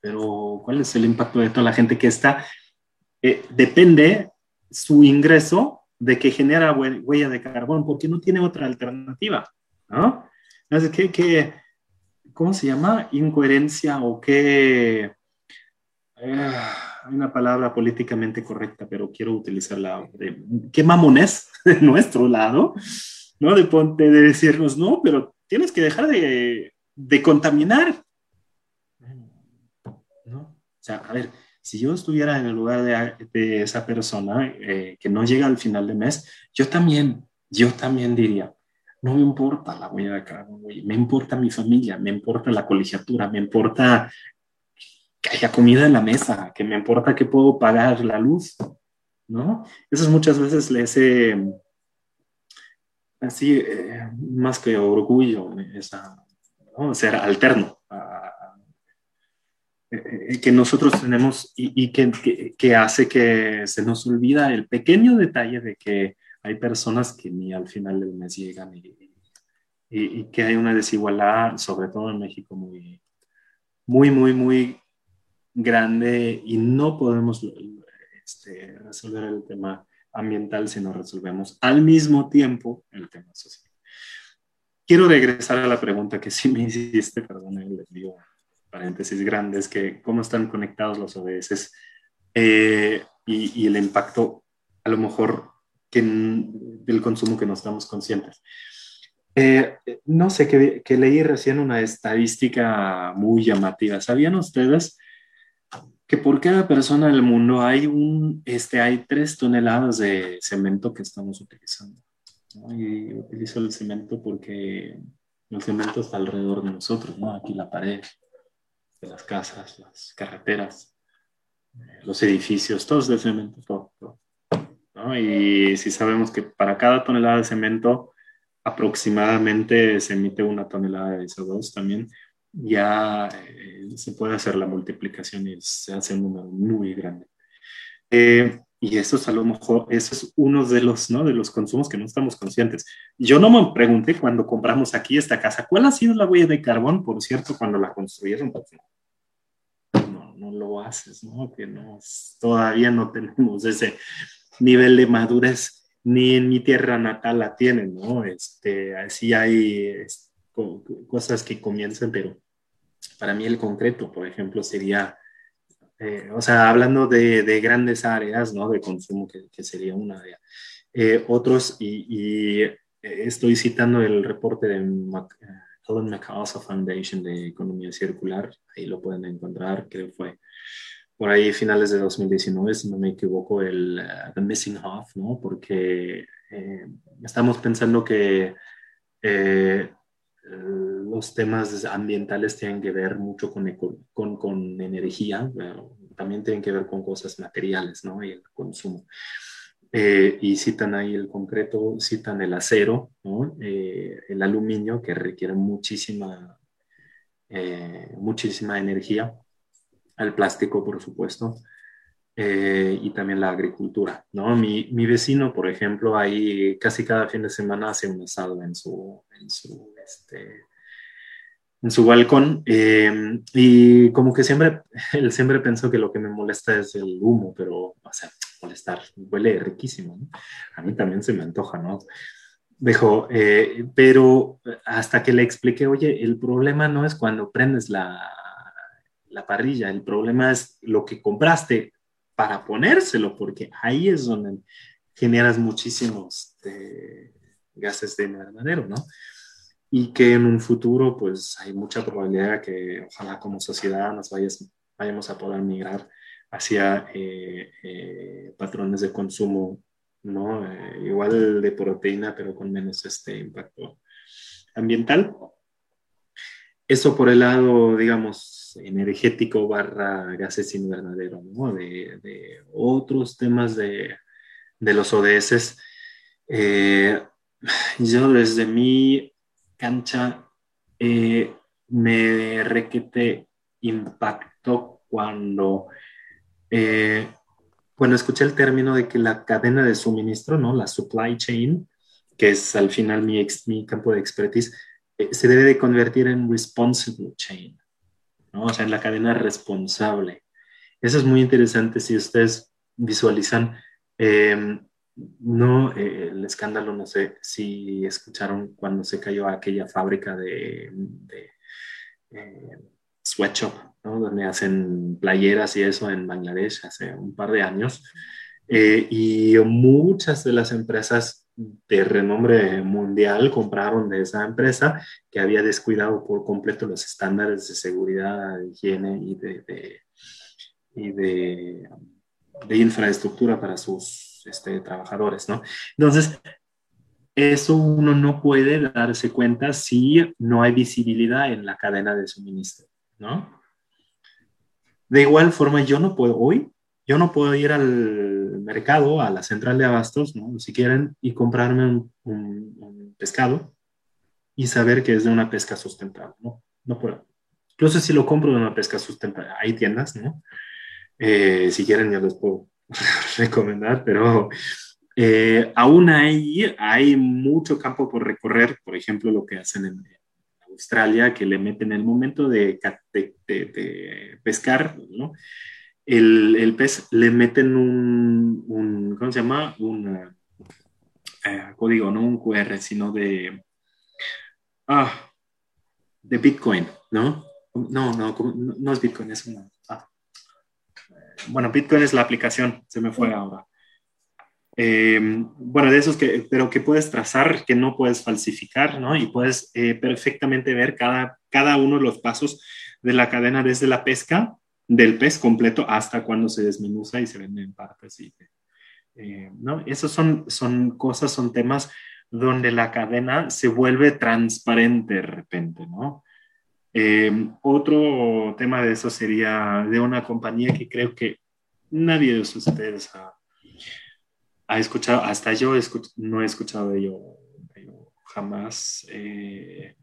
pero ¿cuál es el impacto de toda la gente que está? Eh, depende su ingreso de que genera huella de carbón, porque no tiene otra alternativa, ¿no? Entonces, ¿qué, qué, cómo se llama? Incoherencia o qué... Eh, hay una palabra políticamente correcta, pero quiero utilizarla. ¿Qué mamones de nuestro lado? ¿No? De, de, decirnos, no, pero tienes que dejar de, de contaminar. ¿No? O sea, a ver, si yo estuviera en el lugar de, esa persona eh, que no llega al final de mes, yo también, yo también diría, no me importa la huella de carbón, me importa mi familia, me importa la colegiatura, me importa que haya comida en la mesa, que me importa que puedo pagar la luz, ¿no? Eso es muchas veces ese, así, eh, más que orgullo, esa, ser alterno que nosotros tenemos y, que, que, hace que se nos olvida el pequeño detalle de que hay personas que ni al final del mes llegan y, y, que hay una desigualdad, sobre todo en México, muy, muy, muy, muy grande y no podemos este, resolver el tema ambiental si no resolvemos al mismo tiempo el tema social. Quiero regresar a la pregunta que sí me hiciste, perdón, les digo paréntesis grandes, que cómo están conectados los ODS eh, y, el impacto a lo mejor que, del consumo que no estamos conscientes. Eh, no sé, que, que, leí recién una estadística muy llamativa. ¿Sabían ustedes que por cada persona del mundo hay, un, este, hay tres toneladas de cemento que estamos utilizando? Y utilizo el cemento porque el cemento está alrededor de nosotros, ¿no? Aquí la pared, las casas, las carreteras, los edificios, todos de cemento, todo. Y si sabemos que para cada tonelada de cemento aproximadamente se emite una tonelada de CO2 también, ya eh, se puede hacer la multiplicación y se hace un número muy grande. Eh, y eso es a lo mejor, eso es uno de los, ¿no? de los consumos que no estamos conscientes. Yo no me pregunté cuando compramos aquí esta casa, ¿cuál ha sido la huella de carbón, por cierto, cuando la construyeron? no lo haces, ¿no? Que no, todavía no tenemos ese nivel de madurez, ni en mi tierra natal la tienen, ¿no? Este, así hay cosas que comienzan, pero para mí el concreto, por ejemplo, sería, eh, o sea, hablando de, de, grandes áreas, ¿no? De consumo, que, que sería una área. Eh, otros, y, y, eh, estoy citando el reporte de Helen MacArthur Foundation de Economía Circular, ahí lo pueden encontrar, creo que fue por ahí finales de 2019, si no me equivoco, el uh, The Missing Half, ¿no? Porque eh, estamos pensando que eh, los temas ambientales tienen que ver mucho con, con, con energía, también tienen que ver con cosas materiales, ¿no? Y el consumo. Eh, y citan ahí el concreto, citan el acero, eh, el aluminio, que requiere muchísima, eh, muchísima energía, el plástico, por supuesto, y también la agricultura. ¿no? Mi, mi, vecino, por ejemplo, ahí casi cada fin de semana hace un asado en su, en su este, en su balcón em, y como que siempre, él siempre pensó que lo que me molesta es el humo, pero, o sea, molestar, huele riquísimo, A mí también se me antoja, ¿no? Dijo, eh, pero hasta que le expliqué, oye, el problema no es cuando prendes la, la parrilla, el problema es lo que compraste para ponérselo, porque ahí es donde generas muchísimos este, gases de invernadero, ¿no? y que en un futuro pues hay mucha probabilidad que ojalá como sociedad nos vayas, vayamos a poder migrar hacia eh, eh, patrones de consumo, ¿no? Eh, igual de proteína, pero con menos este impacto ambiental. Eso por el lado, digamos, energético barra gases invernadero, ¿no? De, otros temas de, los ODS. yo desde mi cancha eh, me requete impactó cuando, eh, cuando escuché el término de que la cadena de suministro, ¿no? la supply chain, que es al final mi, mi campo de expertise, eh, se debe de convertir en responsible chain. ¿No? O sea, en la cadena responsable. Eso es muy interesante si ustedes visualizan, em, no, eh, el escándalo, no sé si escucharon cuando se cayó aquella fábrica de, de eh, sweatshop, ¿no? donde hacen playeras y eso en Bangladesh hace un par de años. Eh, y muchas de las empresas de renombre mundial compraron de esa empresa que había descuidado por completo los estándares de seguridad, de higiene y de, y de, de, infraestructura para sus este, trabajadores, ¿no? Entonces, eso uno no puede darse cuenta si no hay visibilidad en la cadena de suministro, ¿no? De igual forma, yo no puedo, hoy, yo no puedo ir al mercado, a la central de abastos, ¿no? Si quieren, y comprarme un, pescado y saber que es de una pesca sustentable, ¿no? No puedo. Incluso si lo compro de una pesca sustentable, hay tiendas, ¿no? Eh, si quieren, ya les puedo recomendar, pero eh, aún hay, hay mucho campo por recorrer, por ejemplo, lo que hacen en Australia, que le meten el momento de, de, pescar, ¿no? El, el, pez le meten un, un, ¿cómo se llama? Un eh, código, no un QR, sino de, ah, de Bitcoin, ¿no? No, no, no, es Bitcoin, es una, ah. bueno, Bitcoin es la aplicación, se me fue ahora. Eh, bueno, de esos que, pero que puedes trazar, que no puedes falsificar, ¿no? Y puedes eh, perfectamente ver cada, cada uno de los pasos de la cadena desde la pesca del pez completo hasta cuando se desmenuza y se vende en partes. Y, eh, ¿no? Esos son, son cosas, son temas donde la cadena se vuelve transparente de repente, ¿no? otro tema de eso sería de una compañía que creo que nadie de ustedes ha ha escuchado, hasta yo no he escuchado de ello, jamás, eh,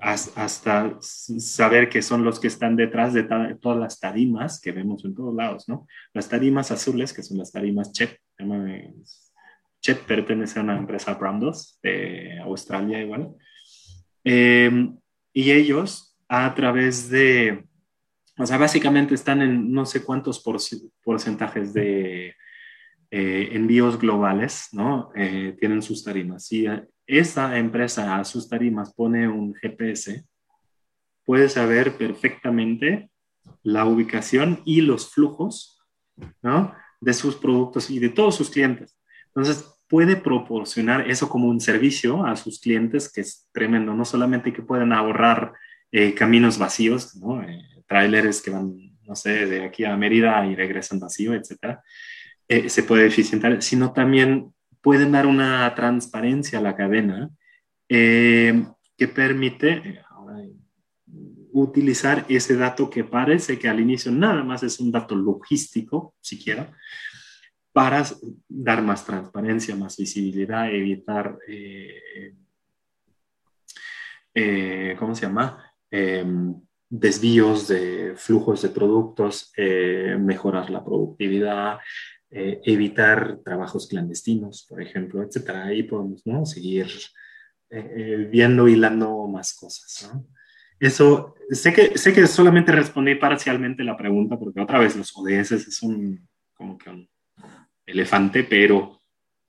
hasta saber que son los que están detrás de todas las tarimas que vemos en todos lados, ¿no? Las tarimas azules, que son las tarimas CHEP, CHEP pertenece a una empresa Brandos de Australia igual, eh, y ellos a través de, o sea, básicamente están en no sé cuántos porcentajes de eh, envíos globales, ¿no? Eh, tienen sus tarimas. Si esa empresa a sus tarimas pone un GPS, puede saber perfectamente la ubicación y los flujos. De sus productos y de todos sus clientes. Entonces, puede proporcionar eso como un servicio a sus clientes, que es tremendo. No solamente que pueden ahorrar eh, caminos vacíos, ¿no? trailers que van, no sé, de aquí a Mérida y regresan vacío, etcétera, eh, se puede eficientar, sino también pueden dar una transparencia a la cadena eh, que permite eh, utilizar ese dato que parece que al inicio nada más es un dato logístico, siquiera, para dar más transparencia, más visibilidad, evitar, ¿cómo se llama? Em, desvíos de flujos de productos, mejorar la productividad, eh, evitar trabajos clandestinos, por ejemplo, etcétera. Ahí podemos ¿no? seguir eh, eh, viendo, hilando más cosas. ¿no? Eso, sé que, sé que solamente respondí parcialmente la pregunta, porque otra vez los ODS es un, como que un elefante, pero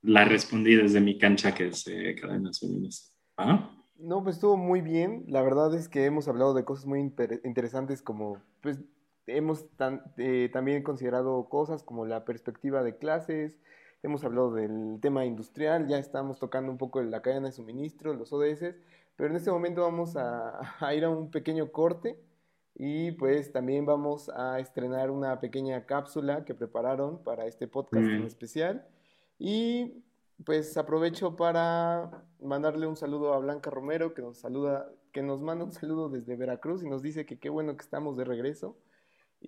la respondí desde mi cancha, que es cadenas feministas. ¿Ah? No, pues estuvo muy bien. La verdad es que hemos hablado de cosas muy interesantes como, pues, hemos eh, también considerado cosas como la perspectiva de clases, hemos hablado del tema industrial, ya estamos tocando un poco la cadena de suministro, los ODS, pero en este momento vamos a, ir a un pequeño corte y pues también vamos a estrenar una pequeña cápsula que prepararon para este podcast en especial. Y pues aprovecho para mandarle un saludo a Blanca Romero que nos saluda, que nos manda un saludo desde Veracruz y nos dice que qué bueno que estamos de regreso.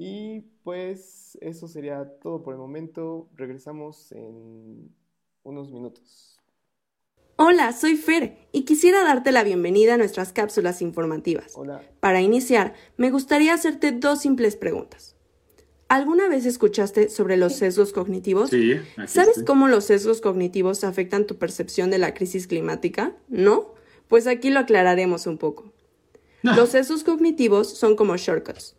Y pues eso sería todo por el momento. Regresamos en unos minutos. Hola, soy Fer y quisiera darte la bienvenida a nuestras cápsulas informativas. Hola. Para iniciar, me gustaría hacerte dos simples preguntas. ¿Alguna vez escuchaste sobre los sesgos cognitivos? Sí. ¿Sabes cómo los sesgos cognitivos afectan tu percepción de la crisis climática? ¿No? Pues aquí lo aclararemos un poco. Los sesgos cognitivos son como shortcuts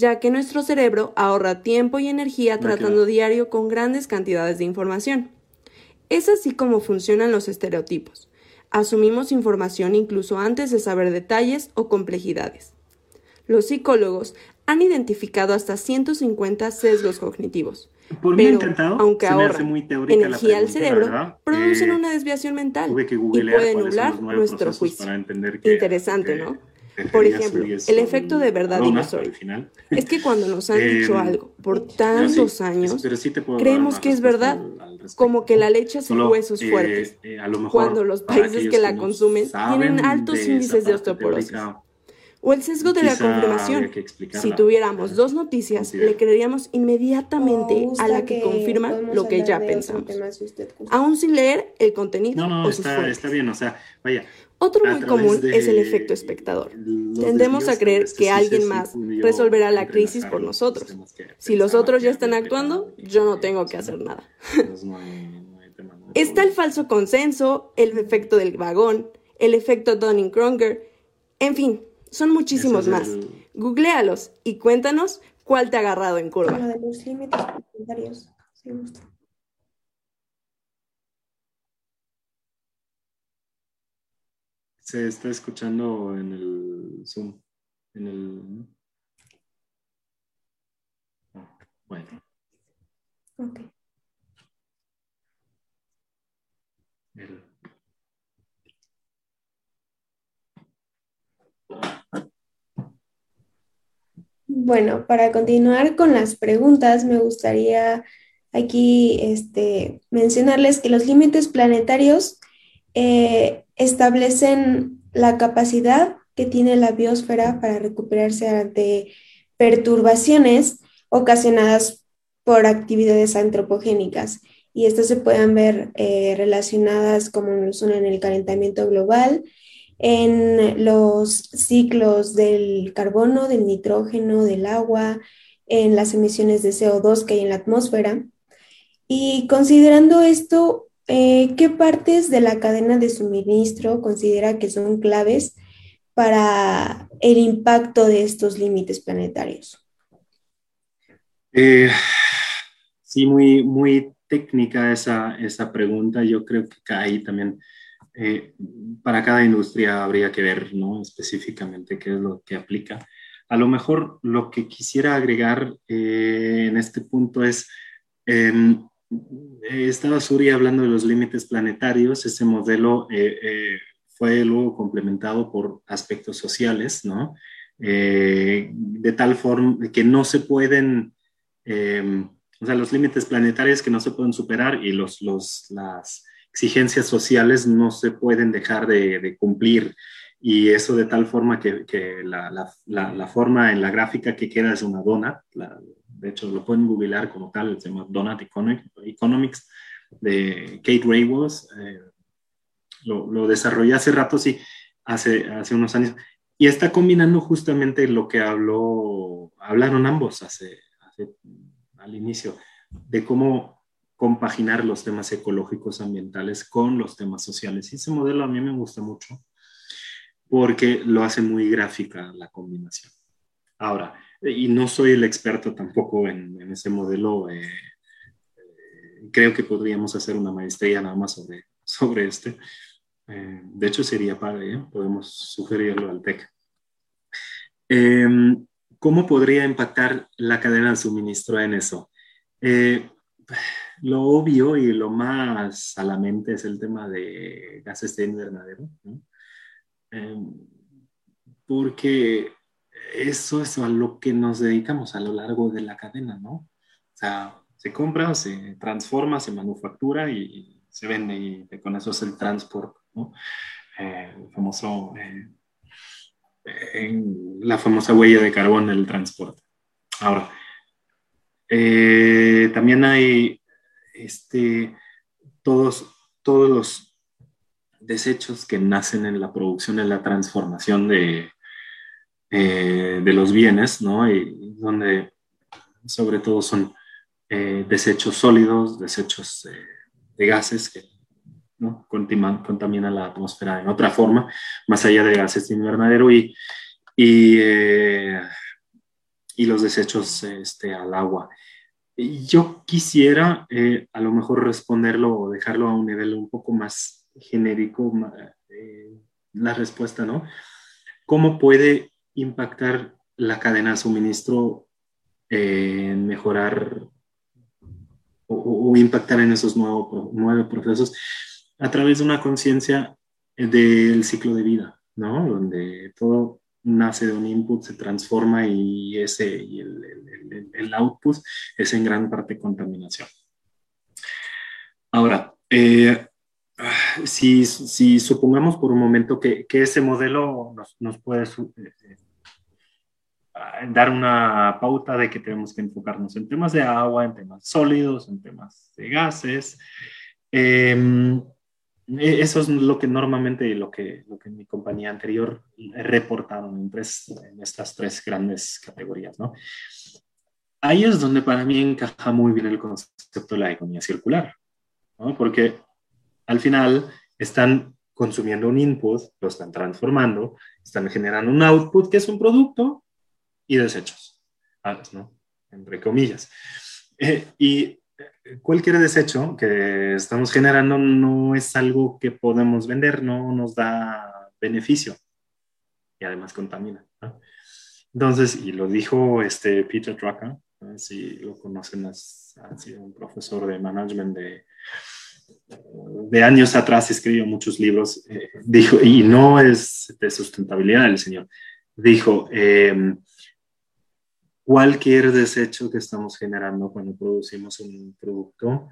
ya que nuestro cerebro ahorra tiempo y energía tratando diario con grandes cantidades de información. Es así como funcionan los estereotipos. Asumimos información incluso antes de saber detalles o complejidades. Los psicólogos han identificado hasta 150 sesgos cognitivos, Por pero intentado, aunque muy la energía al cerebro, verdad. producen Eh, una desviación mental y pueden nublar nuestro juicio. para entender que- Interesante, que ¿no? Por ejemplo, el efecto de verdad ilusorio. al final. Es que cuando nos han dicho algo por Pero sí, tantos años, pero sí te puedo dar creemos que es verdad, al- al respecto. como que la leche hace Solo, huesos eh, fuertes, eh, a lo mejor cuando los países que la consumen tienen altos de índices de osteoporosis. teórica, O el sesgo de la confirmación. Si tuviéramos dos noticias, le creeríamos inmediatamente Me a la que, confirma lo que ya pensamos, aún sin leer el contenido No, no, o sus está, fuentes. está bien, o sea, vaya. Otro muy común de es el efecto espectador. Tendemos a creer que alguien más resolverá la crisis por nosotros. Si los otros ya están actuando, yo no tengo que hacer nada. Está el falso consenso, el efecto del vagón, el efecto Dunning-Kruger, en fin, son muchísimos más. Googlealos y cuéntanos cuál te ha agarrado en Lo curva. de los límites gusta. Se está escuchando en el Zoom. En el. Ah, Bueno, Ok. el- Bueno, para continuar con las preguntas, me gustaría aquí este, mencionarles que los límites planetarios eh, establecen la capacidad que tiene la biosfera para recuperarse ante perturbaciones ocasionadas por actividades antropogénicas. Y estas se pueden ver eh, relacionadas como son en el calentamiento global, en los ciclos del carbono, del nitrógeno, del agua, en las emisiones de CO2 que hay en la atmósfera. Y considerando esto, eh, ¿qué partes de la cadena de suministro considera que son claves para el impacto de estos límites planetarios? Eh, sí, muy, muy técnica esa, esa pregunta. Yo creo que ahí también eh, para cada industria habría que ver ¿no? específicamente qué es lo que aplica. A lo mejor lo que quisiera agregar eh, en este punto es, eh, estaba Suri hablando de los límites planetarios, ese modelo eh, eh, fue luego complementado por aspectos sociales, ¿no? Eh, de tal forma que no se pueden, eh, o sea, los límites planetarios que no se pueden superar y los, los, las exigencias sociales no se pueden dejar de, de cumplir. Y eso de tal forma que, que la, la, la, la, forma en la gráfica que queda es una donut. La, de hecho, lo pueden googlear como tal, se llama Donut Economics de Kate Raywos. Eh, lo, lo, desarrollé hace rato, sí, hace, hace unos años. Y está combinando justamente lo que habló, hablaron ambos hace, hace, al inicio, de cómo compaginar los temas ecológicos ambientales con los temas sociales. Y ese modelo a mí me gusta mucho porque lo hace muy gráfica la combinación. Ahora, y no soy el experto tampoco en, en ese modelo, eh, eh, creo que podríamos hacer una maestría nada más sobre, sobre este. Eh, de hecho, sería padre, ¿eh? podemos sugerirlo al TEC. Em, ¿Cómo podría impactar la cadena de suministro en eso? Eh, lo obvio y lo más a la mente es el tema de gases de invernadero, ¿no? eh, porque eso es a lo que nos dedicamos a lo largo de la cadena, ¿no? O sea, se compra, se transforma, se manufactura y, se vende y con eso es el transporte, ¿no? Eh, el famoso, eh, la famosa huella de carbón del transporte. Ahora, eh, también hay este, todos, todos los desechos que nacen en la producción, en la transformación de, eh, de los bienes, ¿no? Y donde sobre todo son eh, desechos sólidos, desechos eh, de gases que ¿no? contaminan, la atmósfera en otra forma, más allá de gases de invernadero y, y los desechos este, al agua. Yo quisiera a lo mejor responderlo o dejarlo a un nivel un poco más genérico, la respuesta, ¿no? ¿Cómo puede impactar la cadena de suministro en mejorar o, impactar en esos nuevos, nuevos procesos a través de una conciencia del ciclo de vida, ¿no? Donde todo nace de un input, se transforma y ese y el, el, el output es en gran parte contaminación. Ahora, eh, si, si, supongamos por un momento que, que ese modelo nos, nos puede eh, dar una pauta de que tenemos que enfocarnos en temas de agua, en temas sólidos, en temas de gases. Em, e, eso es lo que normalmente lo que, lo que en mi compañía anterior he reportado en, en estas tres grandes categorías. ¿no? Ahí es donde para mí encaja muy bien el concepto de la economía circular, ¿no? porque al final están consumiendo un input, lo están transformando, están generando un output que es un producto y desechos, ¿no? entre comillas. Eh, y cualquier desecho que estamos generando no es algo que podemos vender, no nos da beneficio y además contamina. Entonces, y lo dijo este Peter Drucker, si lo conocen, ha sido un profesor de management de, de años atrás, escribió muchos libros, eh, dijo, y no es de sustentabilidad el señor, dijo, eh, cualquier desecho que estamos generando cuando producimos un producto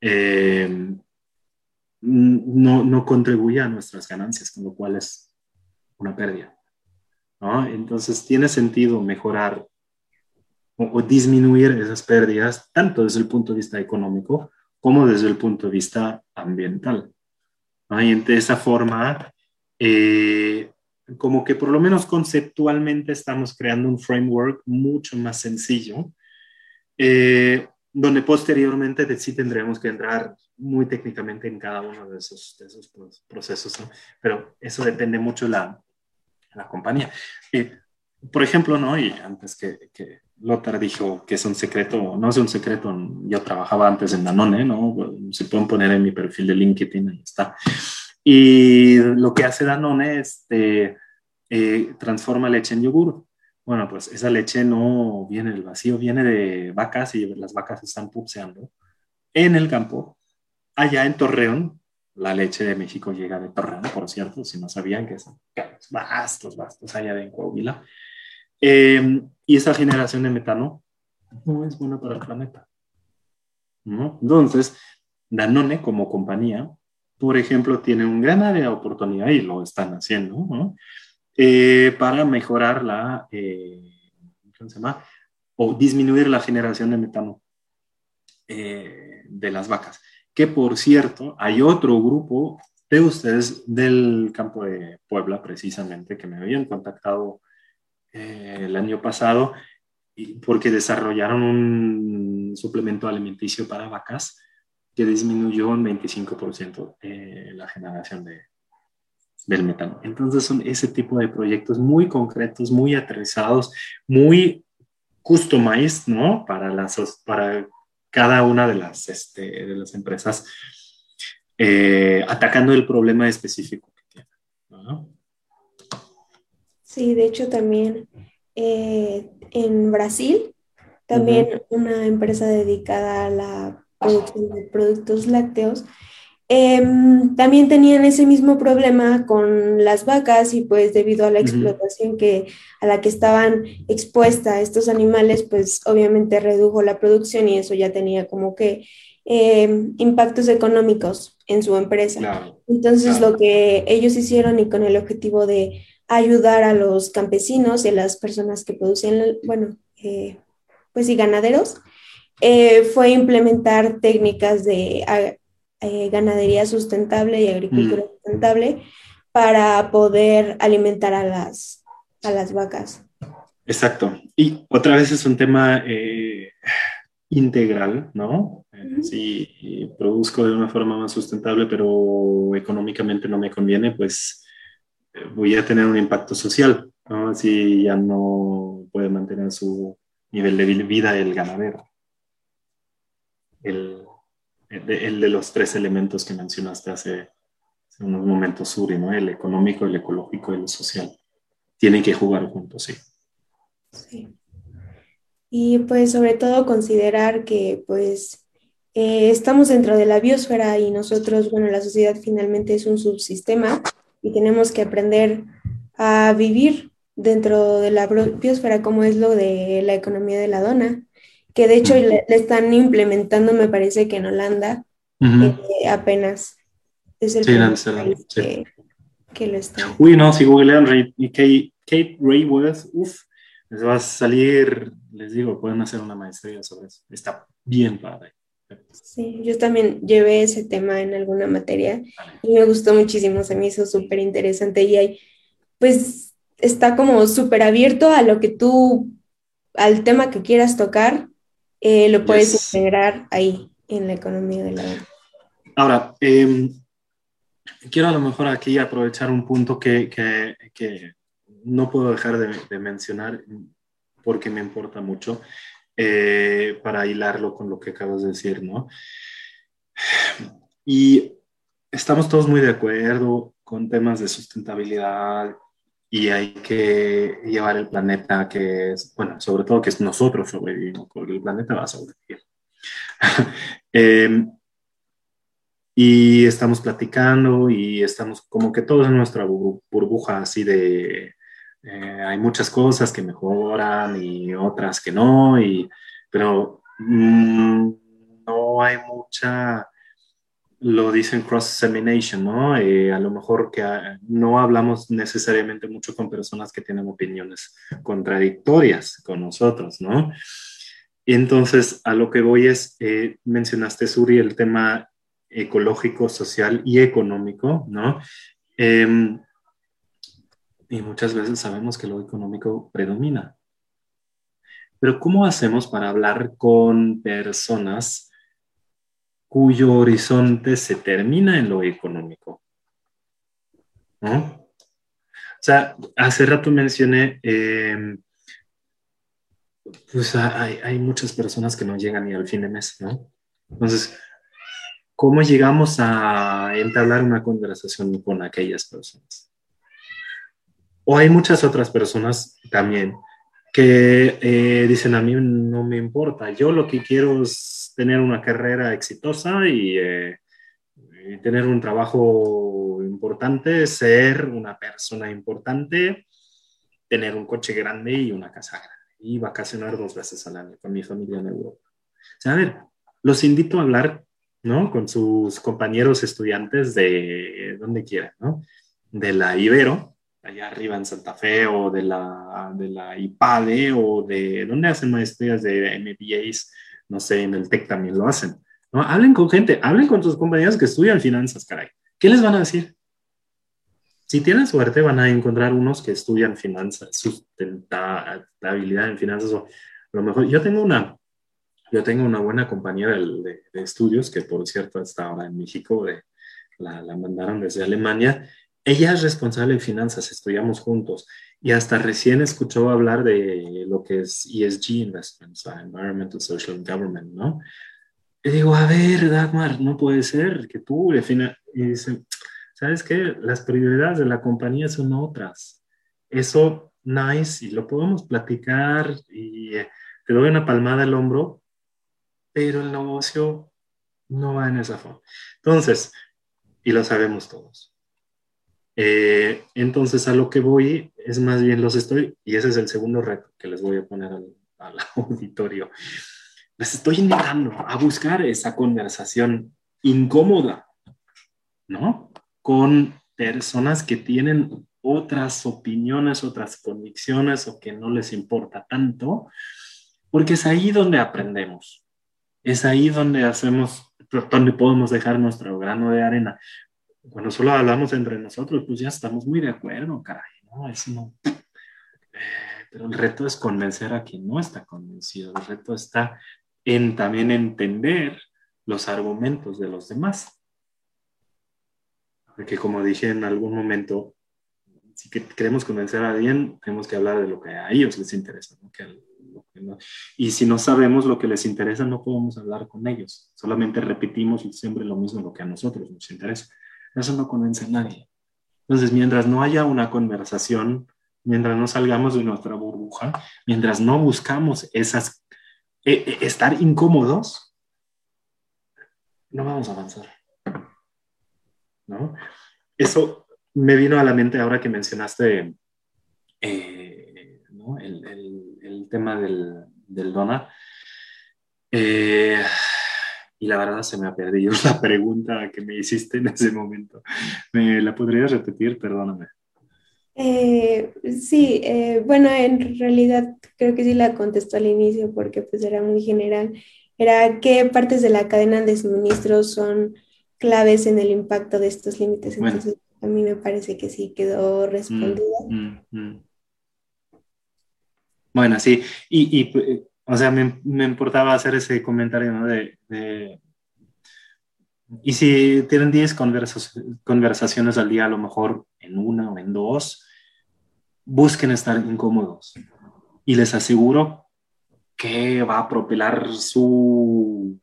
eh, no, no, contribuye a nuestras ganancias, con lo cual es una pérdida. ¿no? Entonces tiene sentido mejorar o, disminuir esas pérdidas, tanto desde el punto de vista económico como desde el punto de vista ambiental. Y de esa forma, eh, como que por lo menos conceptualmente estamos creando un framework mucho más sencillo, eh, donde posteriormente sí tendremos que entrar muy técnicamente en cada uno de esos, de esos procesos, ¿no? pero eso depende mucho de la, la compañía. Eh, por ejemplo, ¿no? y antes que, que Lothar dijo que es un secreto, no es un secreto, yo trabajaba antes en Danone, ¿no? se pueden poner en mi perfil de LinkedIn, ahí está. Y lo que hace Danone es este, eh, transforma leche en yogur. Bueno, pues esa leche no viene del vacío, viene de vacas y las vacas están pupseando en el campo. Allá en Torreón, la leche de México llega de Torreón, por cierto, si no sabían que son vastos, vastos allá de Coahuila. Eh, y esa generación de metano no es buena para el planeta. ¿no? Entonces, Danone como compañía por ejemplo, tiene un gran área de oportunidad y lo están haciendo, ¿no? Eh, para mejorar la, eh, ¿cómo se llama? O disminuir la generación de metano eh, de las vacas. Que por cierto, hay otro grupo de ustedes del campo de Puebla, precisamente, que me habían contactado el año pasado porque desarrollaron un suplemento alimenticio para vacas que disminuyó un 25% eh, la generación de, del metano. Entonces son ese tipo de proyectos muy concretos, muy aterrizados, muy customized, ¿no? Para, las, para cada una de las, este, de las empresas, eh, atacando el problema específico que tienen. ¿no? Sí, de hecho también eh, en Brasil, también una empresa dedicada a la producción de productos lácteos, em, también tenían ese mismo problema con las vacas y pues debido a la explotación que, a la que estaban expuestas estos animales, pues obviamente redujo la producción y eso ya tenía como que em, impactos económicos en su empresa. Entonces lo que ellos hicieron y con el objetivo de ayudar a los campesinos y a las personas que producen, bueno, eh, pues y ganaderos, eh, fue implementar técnicas de eh, ganadería sustentable y agricultura mm. sustentable para poder alimentar a las, a las vacas. Exacto. Y otra vez es un tema eh, integral, ¿no? Si produzco de una forma más sustentable, pero económicamente no me conviene, pues voy a tener un impacto social, ¿no? Si ya no puede mantener su nivel de vida el ganadero. El, el, de, los tres elementos que mencionaste hace, unos momentos, Suri, ¿no? El económico, el ecológico y el social. Tienen que jugar juntos, sí. Sí. Y pues sobre todo considerar que pues eh, estamos dentro de la biosfera y nosotros, bueno, la sociedad finalmente es un subsistema y tenemos que aprender a vivir dentro de la biosfera como es lo de la economía de la dona, que de hecho le, están implementando, me parece que en Holanda, eh, apenas. Es el sí, que, que, lo está. Uy, no, si googlean Kate, Kate Ray West, uff, les va a salir, les digo, pueden hacer una maestría sobre eso. Está bien padre. Sí, yo también llevé ese tema en alguna materia y me gustó muchísimo, se me hizo súper interesante y ahí, pues, está como súper abierto a lo que tú, al tema que quieras tocar, eh, lo puedes integrar ahí en la economía de la Ahora, em, quiero a lo mejor aquí aprovechar un punto que, que, que no puedo dejar de, de, mencionar porque me importa mucho eh, para hilarlo con lo que acabas de decir, ¿no? Y estamos todos muy de acuerdo con temas de sustentabilidad y hay que llevar el planeta que es, bueno, sobre todo que nosotros sobrevivimos, porque el planeta va a sobrevivir. Em, y estamos platicando y estamos como que todos en nuestra burbuja así de, eh, hay muchas cosas que mejoran y otras que no, y, pero mm, no hay mucha lo dicen cross-examination, ¿no? Eh, a lo mejor que ah, no hablamos necesariamente mucho con personas que tienen opiniones contradictorias con nosotros, ¿no? Entonces, a lo que voy es, eh, mencionaste, Suri, el tema ecológico, social y económico, ¿no? Em, y muchas veces sabemos que lo económico predomina. Pero ¿cómo hacemos para hablar con personas cuyo horizonte se termina en lo económico. ¿No? O sea, hace rato mencioné, em, pues hay, hay, muchas personas que no llegan ni al fin de mes, ¿no? Entonces, ¿cómo llegamos a entablar una conversación con aquellas personas? O hay muchas otras personas también que eh, dicen a mí no me importa, yo lo que quiero es tener una carrera exitosa y, eh, tener un trabajo importante, ser una persona importante, tener un coche grande y una casa grande y vacacionar dos veces al año con mi familia en Europa. O sea, a ver, los invito a hablar, ¿no? Con sus compañeros estudiantes de donde quieran, ¿no? De la Ibero, allá arriba en Santa Fe o de la, de la IPADE o de donde hacen maestrías de MBAs, no sé, en el TEC también lo hacen. ¿no? Hablen con gente, hablen con sus compañeros que estudian finanzas, caray. ¿Qué les van a decir? Si tienen suerte, van a encontrar unos que estudian finanzas, sustentabilidad en finanzas o lo mejor. Yo tengo una, yo tengo una buena compañera de, de, estudios que, por cierto, está ahora en México, de, la, la mandaron desde Alemania ella es responsable de finanzas, estudiamos juntos y hasta recién escuchó hablar de lo que es ESG Investments, Environmental Social Government, ¿no? Y digo, a ver, Dagmar, no puede ser que tú, y dice, ¿sabes qué? Las prioridades de la compañía son otras. Eso, nice, y lo podemos platicar y eh, te doy una palmada al hombro, pero el negocio no va en esa forma. Entonces, y lo sabemos todos eh, entonces, a lo que voy es más bien los estoy, y ese es el segundo reto que les voy a poner al, auditorio. Les estoy invitando a buscar esa conversación incómoda, ¿no? Con personas que tienen otras opiniones, otras convicciones o que no les importa tanto, porque es ahí donde aprendemos, es ahí donde hacemos, donde podemos dejar nuestro grano de arena cuando solo hablamos entre nosotros, pues ya estamos muy de acuerdo, caray, ¿no? Eso no. Eh, pero el reto es convencer a quien no está convencido. El reto está en también entender los argumentos de los demás. Porque como dije en algún momento, si queremos convencer a alguien, tenemos que hablar de lo que a ellos les interesa. Y si no sabemos lo que les interesa, no podemos hablar con ellos. Solamente repetimos siempre lo mismo, lo que a nosotros nos interesa. Eso no convence a nadie. Entonces, mientras no haya una conversación, mientras no salgamos de nuestra burbuja, mientras no buscamos esas, e, e, estar incómodos, no vamos a avanzar. ¿No? Eso me vino a la mente ahora que mencionaste eh, el, tema del, del donut. Eh, y la verdad se me ha perdido la pregunta que me hiciste en ese momento. ¿Me la podrías repetir? Perdóname. Eh, sí, eh, bueno, en realidad creo que sí la contestó al inicio porque pues era muy general. Era qué partes de la cadena de suministro son claves en el impacto de estos límites. Entonces, a mí me parece que sí quedó respondida. Mm, mm, mm. Bueno, sí, y, y o sea, me, me, importaba hacer ese comentario, ¿no? De, y si tienen 10 conversaciones al día, a lo mejor en una o en dos, busquen estar incómodos. Y les aseguro que va a propelar su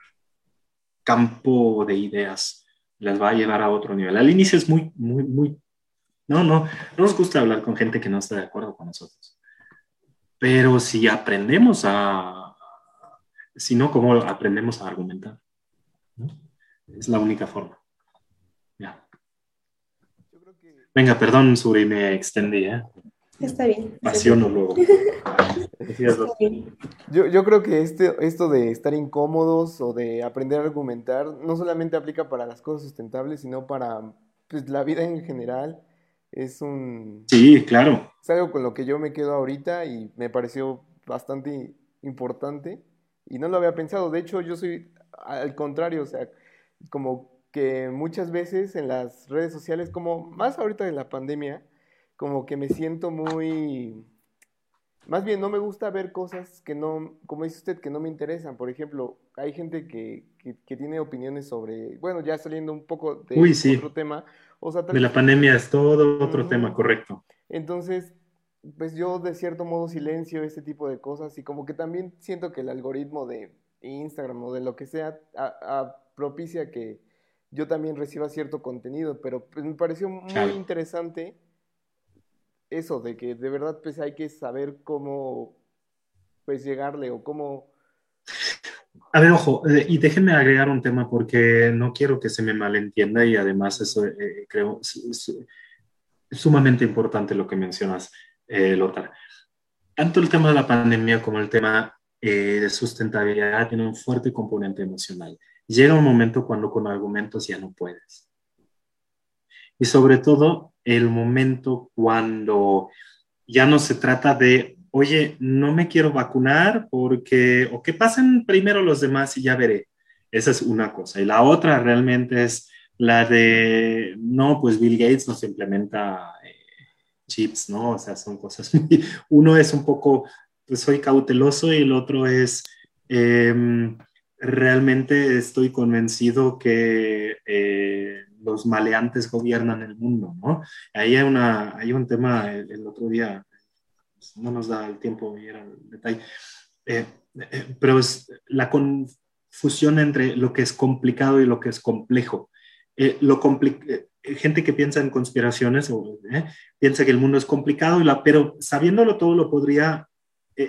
campo de ideas, les va a llevar a otro nivel. Al inicio es muy, muy, muy... No, no, no nos gusta hablar con gente que no está de acuerdo con nosotros. Pero si aprendemos a, si no, ¿cómo aprendemos a argumentar? Es la única forma. Ya. Venga, perdón, Suri, me extendí. ¿eh? Está bien. Pasiono luego. Yo, yo, creo que este, esto de estar incómodos o de aprender a argumentar no solamente aplica para las cosas sustentables, sino para pues, la vida en general es un... Sí, claro. Es algo con lo que yo me quedo ahorita y me pareció bastante importante y no lo había pensado. De hecho, yo soy al contrario, o sea, como que muchas veces en las redes sociales, como más ahorita de la pandemia, como que me siento muy... Más bien, no me gusta ver cosas que no, como dice usted, que no me interesan. Por ejemplo, hay gente que, que, tiene opiniones sobre, bueno, ya saliendo un poco de otro tema, de la pandemia es todo otro tema, correcto. Entonces, pues yo de cierto modo silencio este tipo de cosas y como que también siento que el algoritmo de Instagram o de lo que sea propicia que yo también reciba cierto contenido, pero pues me pareció muy interesante eso de que de verdad pues hay que saber cómo pues llegarle o cómo a ver, ojo, eh, y déjenme agregar un tema porque no quiero que se me malentienda y además eso eh, creo es, sumamente importante lo que mencionas, eh, Lothar. Tanto el tema de la pandemia como el tema de sustentabilidad tiene un fuerte componente emocional. Llega un momento cuando con argumentos ya no puedes. Y sobre todo el momento cuando ya no se trata de oye, no me quiero vacunar porque, o que pasen primero los demás y ya veré. Esa es una cosa. Y la otra realmente es la de, no, pues Bill Gates nos implementa eh, chips, ¿no? O sea, son cosas, uno es un poco, pues soy cauteloso y el otro es, em, realmente estoy convencido que eh, los maleantes gobiernan el mundo, ¿no? Ahí hay, una, hay un tema el otro día, no nos da el tiempo ir al detalle. Eh, eh, pero es la confusión entre lo que es complicado y lo que es complejo. Eh, lo gente que piensa en conspiraciones o piensa que el mundo es complicado, y la, pero sabiéndolo todo lo podría,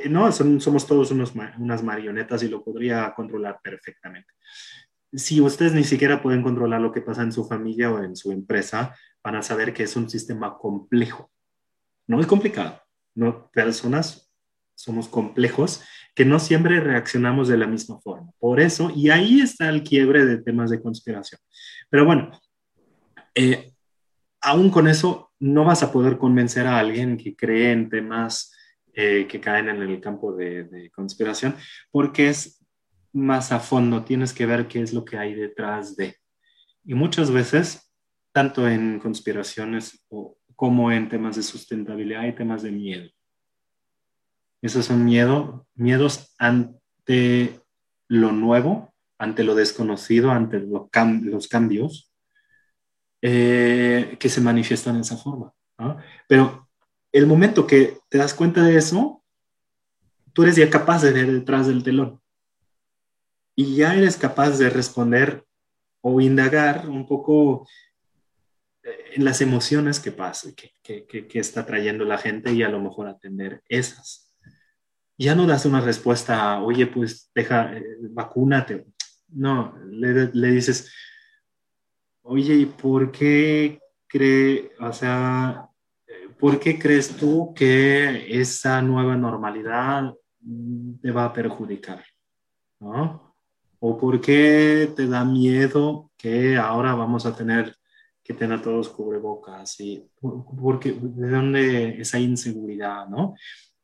no, somos todos unos, unas marionetas y lo podría controlar perfectamente. Si ustedes ni siquiera pueden controlar lo que pasa en su familia o en su empresa, van a saber que es un sistema complejo. No es complicado, no, personas somos complejos que no siempre reaccionamos de la misma forma. Por eso, y ahí está el quiebre de temas de conspiración. Pero bueno, eh, aún con eso, no vas a poder convencer a alguien que cree en temas eh, que caen en el campo de, de, conspiración, porque es más a fondo, tienes que ver qué es lo que hay detrás de. Y muchas veces, tanto en conspiraciones o como en temas de sustentabilidad y temas de miedo. Esos son miedo, miedos ante lo nuevo, ante lo desconocido, ante los cambios, eh, que se manifiestan de esa forma. Pero el momento que te das cuenta de eso, tú eres ya capaz de ver detrás del telón. Y ya eres capaz de responder o indagar un poco en las emociones que pasa, que, que, está trayendo la gente y a lo mejor atender esas. Ya no das una respuesta, oye, pues deja, eh, vacúnate. No, le, le, dices, oye, ¿y por qué cree, o sea, ¿por qué crees tú que esa nueva normalidad te va a perjudicar? ¿No? ¿O por qué te da miedo que ahora vamos a tener que tener todos cubrebocas? Y porque, ¿De dónde esa inseguridad? ¿no?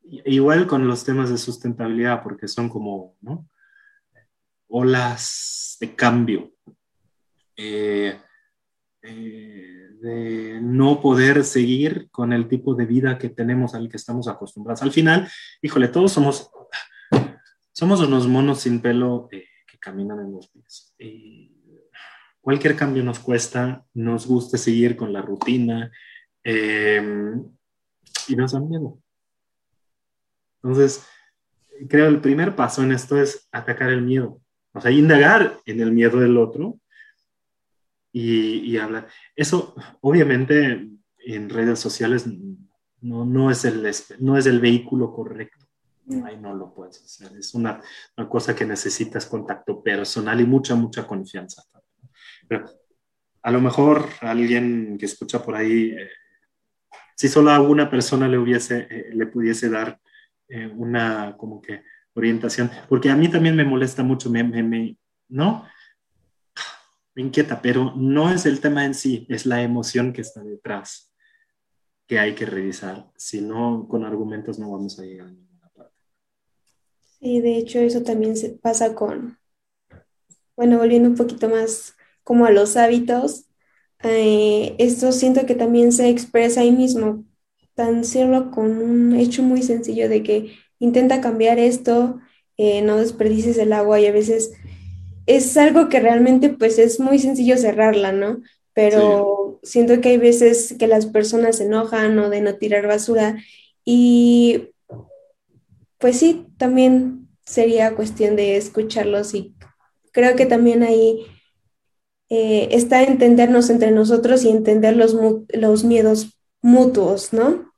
Igual con los temas de sustentabilidad, porque son como ¿no? olas de cambio. Eh, eh, de no poder seguir con el tipo de vida que tenemos al que estamos acostumbrados. Al final, híjole, todos somos, somos unos monos sin pelo eh, que caminan en los pies. Cualquier cambio nos cuesta, nos gusta seguir con la rutina em, y nos da miedo. Entonces, creo el primer paso en esto es atacar el miedo, o sea, indagar en el miedo del otro y, hablar. Eso, obviamente, en redes sociales no, no, es, el, no es el vehículo correcto. Mm. Ahí no lo puedes hacer. Es una, una, cosa que necesitas contacto personal y mucha, mucha confianza. A lo mejor alguien que escucha por ahí, eh, si solo a una persona le, hubiese, eh, le pudiese dar eh, una como que orientación, porque a mí también me molesta mucho, me, me, ¿no? me inquieta, pero no es el tema en sí, es la emoción que está detrás que hay que revisar. Si no, con argumentos no vamos a llegar a ninguna parte. Sí, de hecho eso también se pasa con, bueno, volviendo un poquito más como a los hábitos, eh, esto siento que también se expresa ahí mismo, tan solo con un hecho muy sencillo de que intenta cambiar esto, eh, no desperdices el agua y a veces es algo que realmente pues es muy sencillo cerrarla, ¿no? Pero siento que hay veces que las personas se enojan o de no tirar basura y pues sí, también sería cuestión de escucharlos y creo que también ahí eh, está entendernos entre nosotros y entender los, los miedos mutuos, ¿no?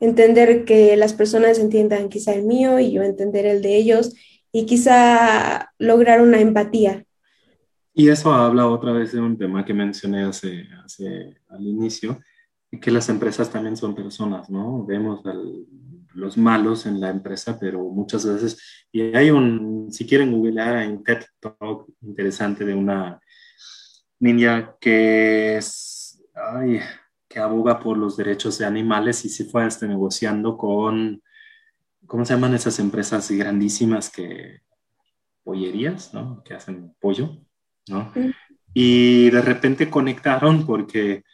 Entender que las personas entiendan quizá el mío y yo entender el de ellos y quizá lograr una empatía. Y eso habla otra vez de un tema que mencioné hace, hace al inicio, que las empresas también son personas, ¿no? Vemos los malos en la empresa, pero muchas veces, y hay un, si quieren googlear, hay un TED Talk interesante de una niña que es, ay, que aboga por los derechos de animales y se fue este negociando con ¿cómo se llaman esas empresas grandísimas que, pollerías, ¿no? Que hacen pollo, ¿no? Y de repente conectaron porque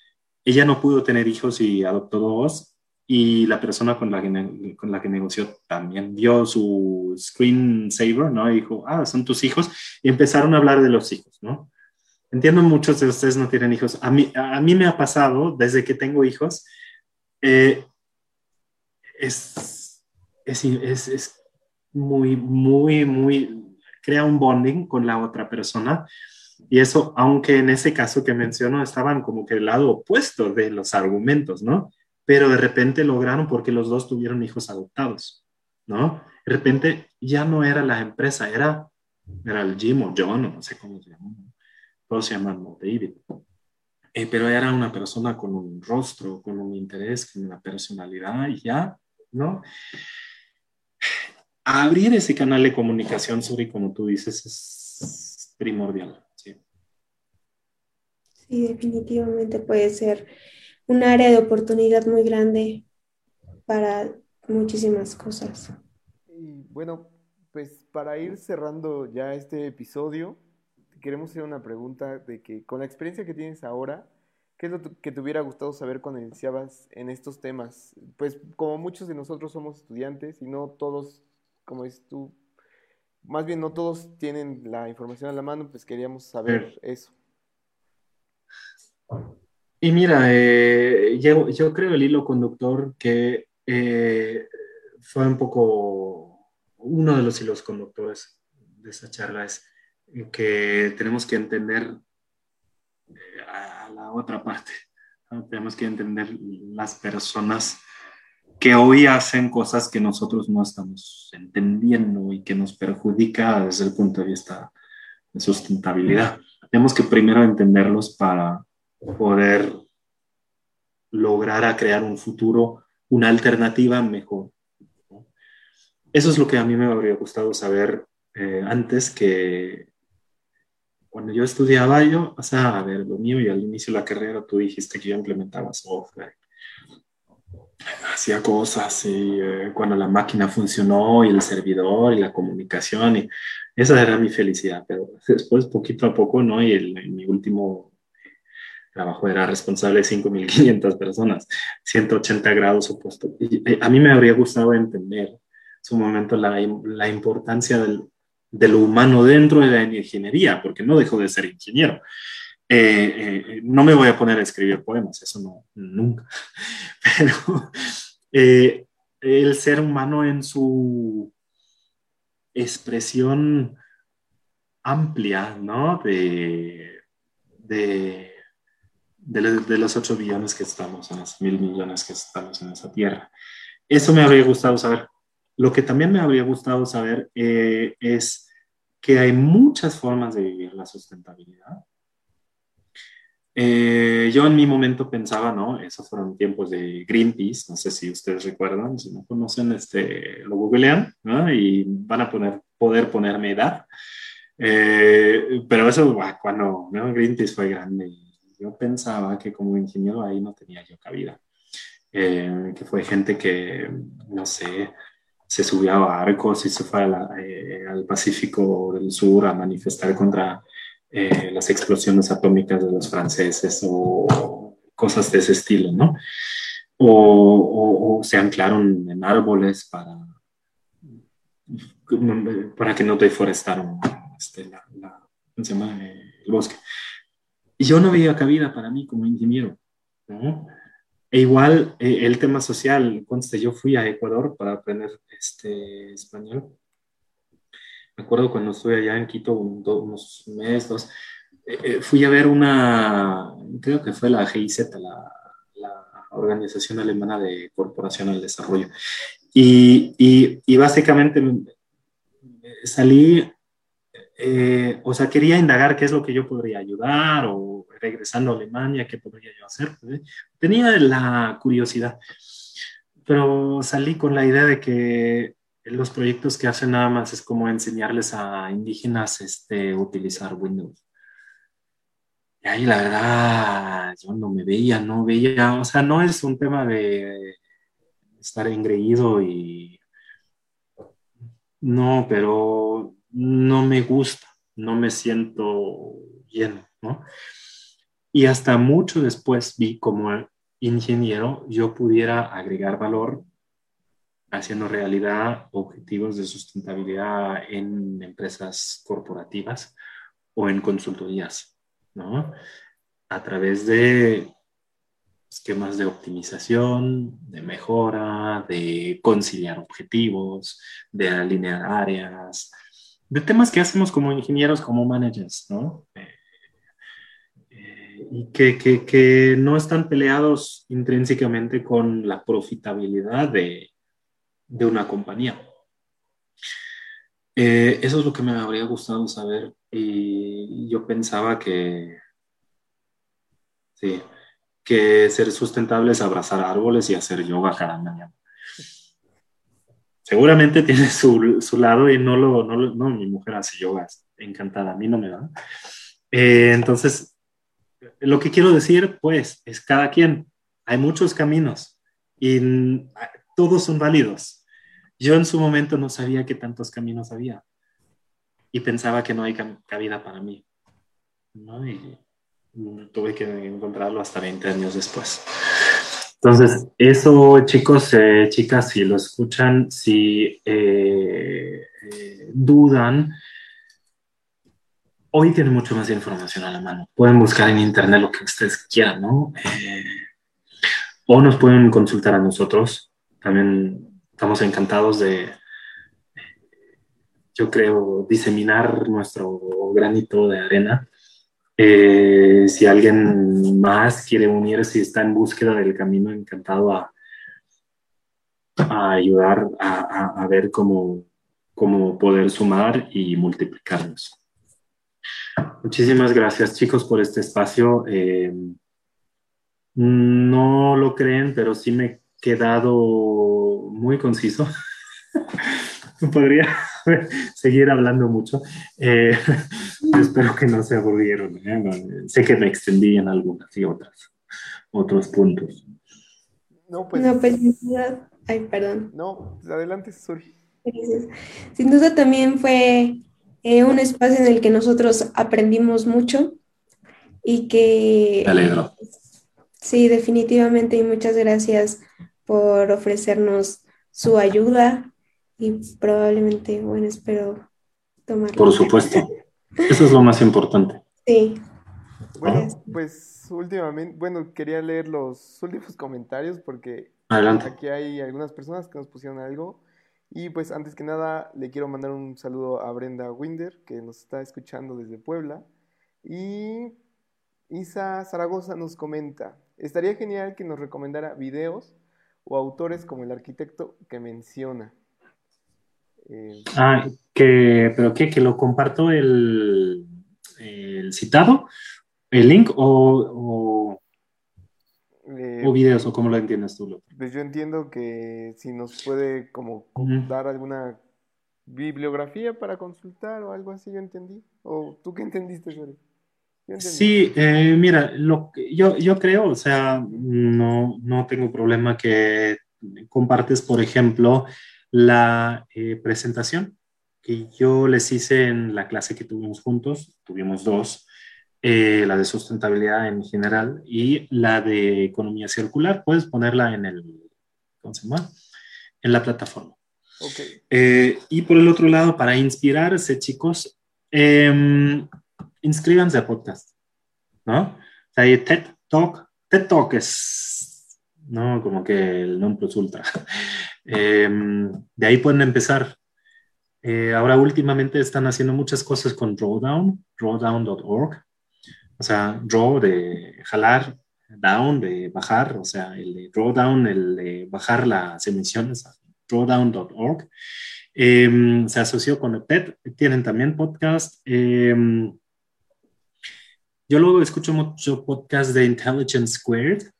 ella no pudo tener hijos y adoptó dos y la persona con la que, con la que negoció también vio su screensaver, ¿no? Y dijo, ah, son tus hijos y empezaron a hablar de los hijos, ¿no? Entiendo muchos de ustedes no tienen hijos. A mí, a mí me ha pasado desde que tengo hijos. Eh, es es, es, es muy, muy, muy, crea un bonding con la otra persona. Y eso, aunque en ese caso que menciono estaban como que el lado opuesto de los argumentos, ¿no? Pero de repente lograron porque los dos tuvieron hijos adoptados, ¿no? De repente ya no era la empresa, era, era el Jim o John, o no sé cómo se llama. Todos se llaman David. Eh, pero era una persona con un rostro, con un interés, con una personalidad y ya, ¿no? abrir ese canal de comunicación, Suri, como tú dices, es primordial. Sí. sí, definitivamente puede ser un área de oportunidad muy grande para muchísimas cosas. Y bueno, pues para ir cerrando ya este episodio, queremos hacer una pregunta de que con la experiencia que tienes ahora, ¿qué es lo que te hubiera gustado saber cuando iniciabas en estos temas? Pues como muchos de nosotros somos estudiantes y no todos como dices tú, más bien no todos tienen la información a la mano, pues queríamos saber eso. Y mira, eh, yo, yo, creo el hilo conductor que eh, fue un poco uno de los hilos conductores de esa charla es que tenemos que entender eh, a la otra parte, tenemos que entender las personas que hoy hacen cosas que nosotros no estamos entendiendo y que nos perjudica desde el punto de vista de sustentabilidad. Tenemos que primero entenderlos para poder lograr a crear un futuro, una alternativa mejor. Eso es lo que a mí me habría gustado saber eh, antes que cuando yo estudiaba, yo, o sea, a ver, lo mío y al inicio de la carrera tú dijiste que yo implementaba software, hacía cosas y eh, cuando la máquina funcionó y el servidor y la comunicación y esa era mi felicidad, pero después poquito a poco, ¿no? Y el, mi último trabajo era responsable de 5.500 personas, 180 grados opuestos. Y eh, a mí me habría gustado entender en su momento la, la importancia del, de lo humano dentro de la ingeniería, porque no dejo de ser ingeniero. Eh, eh, no me voy a poner a escribir poemas, eso no, nunca. Pero eh, el ser humano en su expresión amplia, ¿no? De, de, de, los 8 billones que estamos, en los mil millones que estamos en esa tierra. Eso me habría gustado saber. Lo que también me habría gustado saber es que hay muchas formas de vivir la sustentabilidad eh, yo en mi momento pensaba, ¿no? Esos fueron tiempos de Greenpeace, no sé si ustedes recuerdan, si no conocen, este, lo googlean, ¿no? Y van a poner, poder ponerme edad. Eh, pero eso, cuando ¿no? Greenpeace fue grande, yo pensaba que como ingeniero ahí no tenía yo cabida. Eh, que fue gente que, no sé, se subió a barcos y se fue al Pacífico del Sur a manifestar contra eh, las explosiones atómicas de los franceses o cosas de ese estilo, ¿no? O, se anclaron en árboles para, para que no deforestaron este, el bosque. Y yo no veía cabida para mí como ingeniero, ¿no? E igual eh, el tema social, conste, yo fui a Ecuador para aprender este, español me acuerdo cuando estuve allá en Quito, unos meses, eh, eh, fui a ver una, creo que fue la GIZ, la, la Organización Alemana de Corporación al Desarrollo. Y, y, y básicamente eh, o sea, quería indagar qué es lo que yo podría ayudar o regresando a Alemania, qué podría yo hacer. Tenía la curiosidad, pero salí con la idea de que los proyectos que hacen nada más es como enseñarles a indígenas este, utilizar Windows. Y ahí la verdad, yo no me veía, no veía, o sea, no es un tema de estar engreído y... No, pero no me gusta, no me siento bien, ¿no? Y hasta mucho después vi como ingeniero yo pudiera agregar valor haciendo realidad objetivos de sustentabilidad en empresas corporativas o en consultorías, ¿no? A través de esquemas de optimización, de mejora, de conciliar objetivos, de alinear áreas, de temas que hacemos como ingenieros, como managers, ¿no? Eh, eh, y que, que, que no están peleados intrínsecamente con la profitabilidad de, de una compañía. Eh, eso es lo que me habría gustado saber y yo pensaba que, sí, que ser sustentable es abrazar árboles y hacer yoga cada mañana. Seguramente tiene su, su lado y no lo, no, no, mi mujer hace yoga, encantada, a mí no me da. Eh, entonces, lo que quiero decir, pues, es cada quien, hay muchos caminos y todos son válidos. Yo en su momento no sabía que tantos caminos había y pensaba que no hay cabida para mí. ¿no? Y tuve que encontrarlo hasta 20 años después. Entonces, eso, chicos, eh, chicas, si lo escuchan, si eh, eh, dudan hoy tienen mucho más información a la mano. Pueden buscar en internet lo que ustedes quieran, ¿no? O nos pueden consultar a nosotros. También estamos encantados de, yo creo, diseminar nuestro granito de arena. Eh, si alguien más quiere unirse y está en búsqueda del camino, encantado a, ayudar a, a, ver cómo, cómo poder sumar y multiplicarnos. Muchísimas gracias chicos por este espacio. Eh, no lo creen, pero sí me he quedado muy conciso. Podría seguir hablando mucho. Eh, espero que no se aburrieron. ¿eh? Sé que me extendí en algunas y otras, otros puntos. No, pues. No, pues, ay, perdón. No, adelante, Suri. Sin duda también fue eh, un espacio en el que nosotros aprendimos mucho y que... Me alegro. Sí, definitivamente y muchas gracias por ofrecernos su ayuda y probablemente, bueno, espero tomar. Por supuesto. Eso es lo más importante. Sí. Bueno, pues últimamente, bueno, quería leer los últimos comentarios porque Adelante. aquí hay algunas personas que nos pusieron algo. Y pues antes que nada le quiero mandar un saludo a Brenda Winder, que nos está escuchando desde Puebla. Y Isa Zaragoza nos comenta, estaría genial que nos recomendara videos o autores como el arquitecto que menciona. Eh, ah, que, pero qué, que lo comparto el, el citado, el link o, eh, o, videos o cómo lo entiendes tú. Pues yo entiendo que si nos puede como dar alguna bibliografía para consultar o algo así, yo entendí. ¿O tú qué entendiste, Sori? Sí, eh, mira, lo, yo, yo creo, o sea, no, no tengo problema que compartes, por ejemplo, la eh, presentación que yo les hice en la clase que tuvimos juntos, tuvimos dos, eh, la de sustentabilidad en general y la de economía circular. Puedes ponerla en el, ¿cómo se llama? En la plataforma. Okay. Eh, y por el otro lado, para inspirarse, chicos, eh, inscríbanse a podcast, ¿no? O sea, TED Talk, TED Talk es, ¿no? Como que el non plus ultra. Eh, de ahí pueden empezar. Eh, ahora últimamente están haciendo muchas cosas con Drawdown, drawdown.org. O sea, draw de jalar, down de bajar, o sea, el de drawdown, el de bajar las emisiones, drawdown.org. Eh, se asoció con TED, tienen también podcast. Eh, yo luego escucho mucho podcast de Intelligence Squared,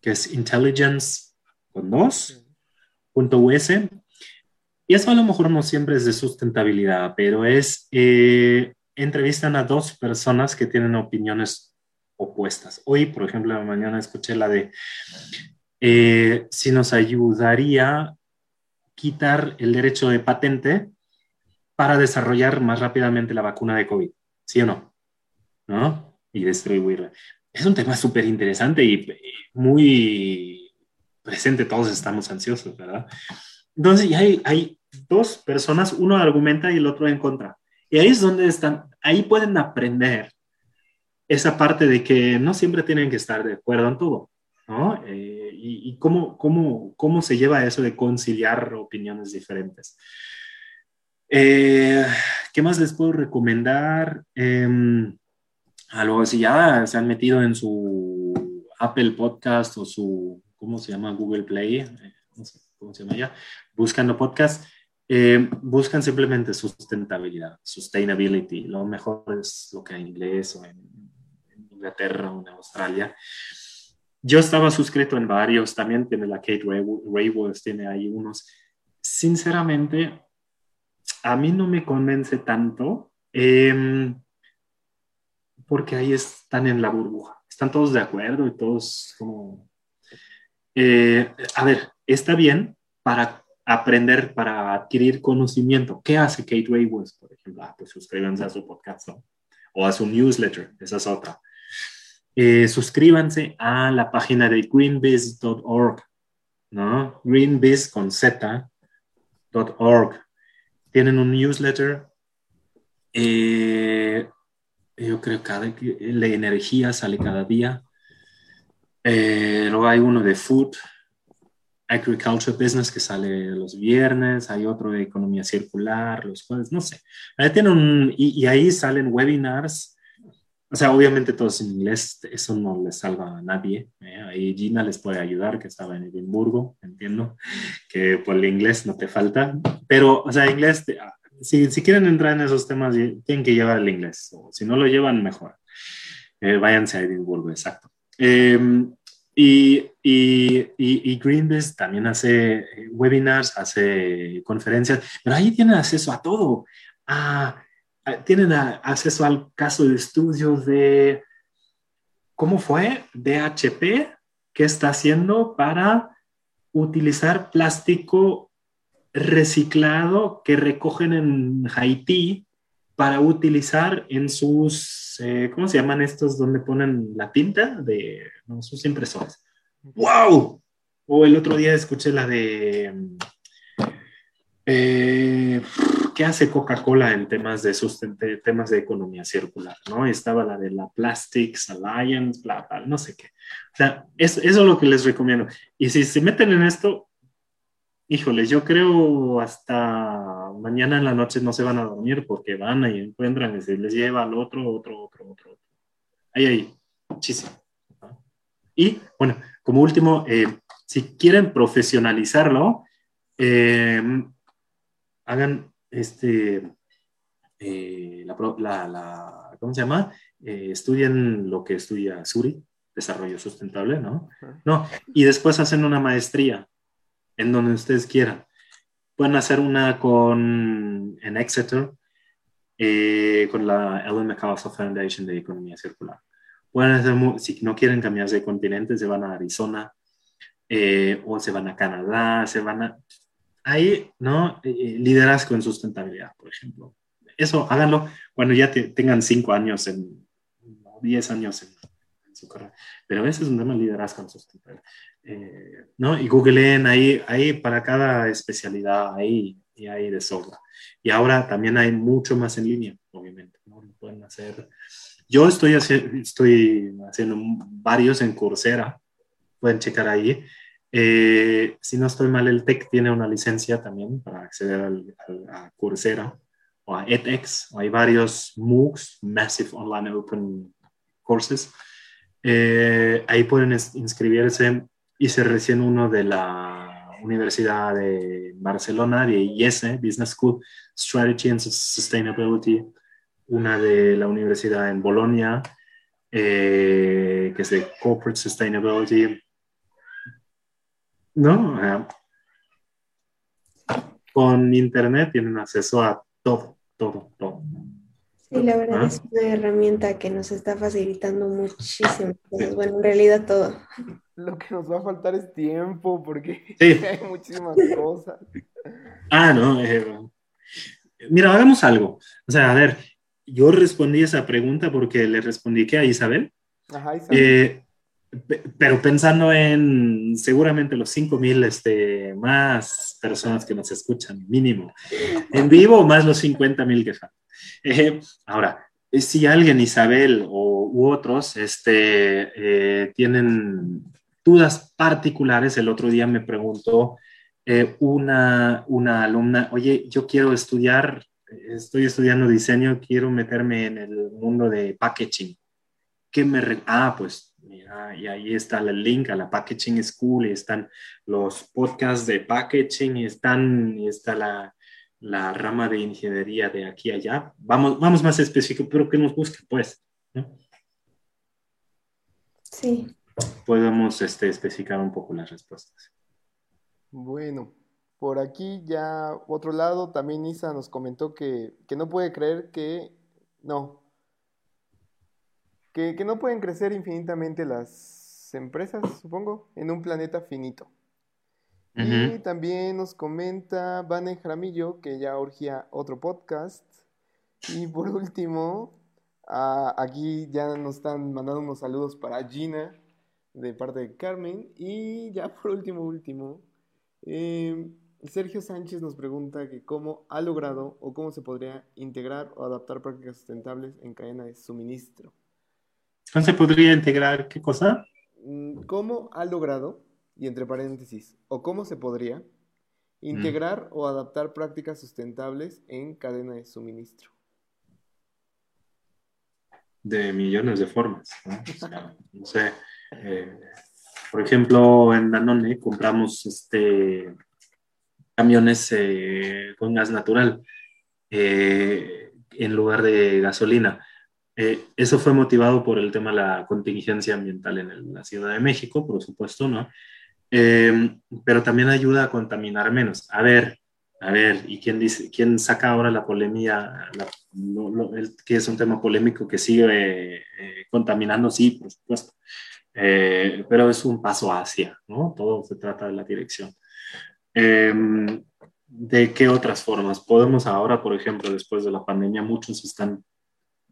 que es Intelligence con dos, US. Y eso a lo mejor no siempre es de sustentabilidad, pero es, eh, entrevistan a dos personas que tienen opiniones opuestas. Hoy, por ejemplo, la mañana escuché la de eh, si nos ayudaría quitar el derecho de patente para desarrollar más rápidamente la vacuna de COVID, ¿sí o no? ¿No? y distribuirla. Es un tema súper interesante y muy presente, todos estamos ansiosos, ¿verdad? Entonces, ya hay, hay dos personas, uno argumenta y el otro en contra. Y ahí es donde están, ahí pueden aprender esa parte de que no siempre tienen que estar de acuerdo en todo, ¿no? Eh, y, y cómo, cómo, cómo se lleva eso de conciliar opiniones diferentes. Eh, ¿Qué más les puedo recomendar? Eh, luego si ya se han metido en su Apple Podcast o su, ¿cómo se llama? Google Play, eh, no sé cómo se llama ya, buscando podcast, eh, buscan simplemente sustentabilidad, sustainability. Lo mejor es lo que en inglés o en, Inglaterra o en Australia. Yo estaba suscrito en varios, también tiene la Kate Raywolf, tiene ahí unos. Sinceramente, a mí no me convence tanto. Eh, porque ahí están en la burbuja. Están todos de acuerdo y todos como... Eh, a ver, está bien para aprender, para adquirir conocimiento. ¿Qué hace Kate Raywoods, por ejemplo? Ah, pues suscríbanse a su podcast, ¿no? O a su newsletter, esa es otra. Eh, suscríbanse a la página de greenbiz.org, ¿no? Greenbiz con Z.org. Tienen un newsletter. Eh, yo creo que la energía sale cada día. Eh, luego hay uno de food, agriculture business que sale los viernes, hay otro de economía circular los jueves, no sé. Ahí tienen y, ahí salen webinars. O sea, obviamente todos en inglés, eso no les salva a nadie. ¿eh? Ahí Gina les puede ayudar, que estaba en Edimburgo, entiendo, que por el inglés no te falta. Pero, o sea, inglés, si, si, quieren entrar en esos temas, tienen que llevar el inglés. O si no lo llevan, mejor. Eh, váyanse a Edimburgo, exacto. Em, y, y, y, Greenbiz también hace eh, webinars, hace conferencias, pero ahí tienen acceso a todo. tienen acceso al caso de estudio de cómo fue DHP, qué está haciendo para utilizar plástico reciclado que recogen en Haití para utilizar en sus, eh, ¿cómo se llaman estos donde ponen la tinta? De sus impresoras. ¡Wow! O el otro día escuché la de... Eh, ¿Qué hace Coca-Cola en temas de, temas de economía circular? ¿no? Estaba la de la Plastics Alliance, bla, bla, no sé qué. O sea, eso es lo que les recomiendo. Y si se meten en esto, híjole, yo creo hasta mañana en la noche no se van a dormir porque van y encuentran y se les lleva al otro, otro, otro, otro. Ahí, ahí, muchísimo. Y bueno, como último, eh, si quieren profesionalizarlo, eh, hagan este, eh, la, ¿cómo se llama? estudien lo que estudia Suri, desarrollo sustentable, ¿no? No, y después hacen una maestría en donde ustedes quieran. Pueden hacer una con, en Exeter, con la Ellen MacArthur Foundation de Economía Circular si no quieren cambiarse de continente, se van a Arizona eh, o se van a Canadá, se van a... Ahí, ¿no? Eh, eh, liderazgo en sustentabilidad, por ejemplo. Eso, háganlo cuando ya tengan cinco años, en, diez años en, su carrera. Pero ese es un tema de liderazgo en sustentabilidad. ¿No? Y googleen ahí, ahí para cada especialidad, ahí y ahí de sobra. Y ahora también hay mucho más en línea, obviamente. ¿no? Pueden hacer yo estoy, estoy haciendo varios en Coursera, pueden checar ahí. Eh, si no estoy mal, el TEC tiene una licencia también para acceder al, a Coursera o a edX. Hay varios MOOCs, Massive Online Open Courses. Eh, ahí pueden inscribirse. Hice recién uno de la Universidad de Barcelona, de IES, Business School, Strategy and Sustainability una de la universidad en Bolonia, eh, que es de Corporate Sustainability. ¿No? con Internet tienen acceso a todo, todo, todo. Sí, la verdad ¿Ah? es una herramienta que nos está facilitando muchísimo. Bueno, en realidad todo. Lo que nos va a faltar es tiempo porque hay muchísimas cosas. Ah, no. Eh, mira, hagamos algo. O sea, a ver, yo respondí esa pregunta porque le respondí que a Isabel. Ajá, Isabel. Eh, pero pensando en seguramente los 5000 este, más personas que nos escuchan, mínimo, en vivo, más los 50 mil que faltan. Eh, ahora, si alguien, Isabel o, u otros, este, eh, tienen dudas particulares, el otro día me preguntó una, una alumna, oye, yo quiero estudiar estoy estudiando diseño, quiero meterme en el mundo de packaging. ¿Qué me... ah, pues mira, y ahí está el link a la Packaging School, y están los podcasts de packaging, y, están, está la, la rama de ingeniería de aquí allá. Vamos, vamos más específico, pero que nos busque, pues. Sí. Podemos este, especificar un poco las respuestas. Bueno, por aquí ya, otro lado, también Isa nos comentó que, no puede creer que, no, que, no pueden crecer infinitamente las empresas, supongo, en un planeta finito. Y también nos comenta Vane Jaramillo que ya urgía otro podcast. Y por último, aquí ya nos están mandando unos saludos para Gina de parte de Carmen. Y ya por último, último, eh, Sergio Sánchez nos pregunta que cómo ha logrado o cómo se podría integrar o adaptar prácticas sustentables en cadena de suministro. ¿Cómo se podría integrar qué cosa? Mm, ¿Cómo ha logrado, y entre paréntesis, o cómo se podría integrar o adaptar prácticas sustentables en cadena de suministro? De millones de formas. No, O sea, no sé. Eh, por ejemplo, en Danone compramos este, camiones eh, con gas natural eh, en lugar de gasolina. Eh, eso fue motivado por el tema de la contingencia ambiental en el- la Ciudad de México, por supuesto, ¿no? Eh, pero también ayuda a contaminar menos. A ver, a ver, ¿y quién dice, quién saca ahora la polemia, la- lo- lo- el- que es un tema polémico que sigue eh, contaminando? Sí, por supuesto. Eh, pero es un paso hacia, ¿no? Todo se trata de la dirección. Em, ¿De qué otras formas? Podemos ahora, por ejemplo, después de la pandemia, muchos están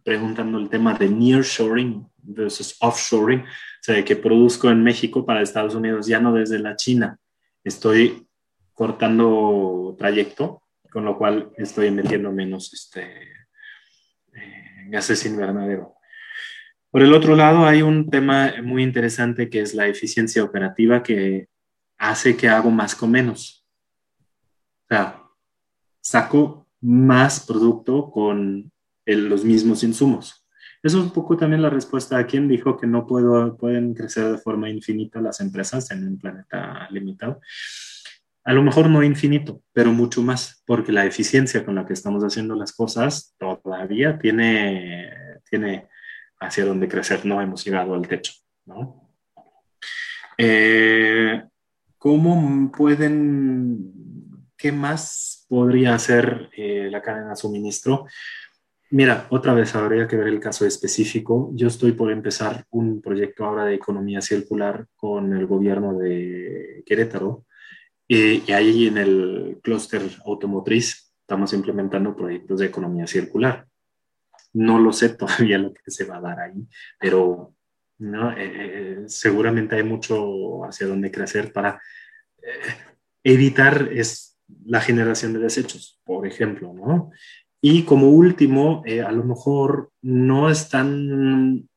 preguntando el tema de nearshoring versus offshoring, o sea, de que produzco en México para Estados Unidos, ya no desde la China. Estoy cortando trayecto, con lo cual estoy metiendo menos este, eh, gases invernadero. Por el otro lado, hay un tema muy interesante que es la eficiencia operativa que hace que hago más con menos. O sea, saco más producto con el- los mismos insumos. Eso es un poco también la respuesta a quien dijo que no puedo, pueden crecer de forma infinita las empresas en un planeta limitado. A lo mejor no infinito, pero mucho más, porque la eficiencia con la que estamos haciendo las cosas todavía tiene, tiene hacia dónde crecer. No hemos llegado al techo, ¿no? Eh, ¿Cómo pueden, qué más podría hacer eh, la cadena de suministro? Mira, otra vez habría que ver el caso específico. Yo estoy por empezar un proyecto ahora de economía circular con el gobierno de Querétaro. Eh, y ahí en el clúster automotriz estamos implementando proyectos de economía circular. No lo sé todavía lo que se va a dar ahí, pero ¿no? Eh, eh, seguramente hay mucho hacia dónde crecer para eh, evitar es la generación de desechos, por ejemplo, ¿no? Y como último, a lo mejor no están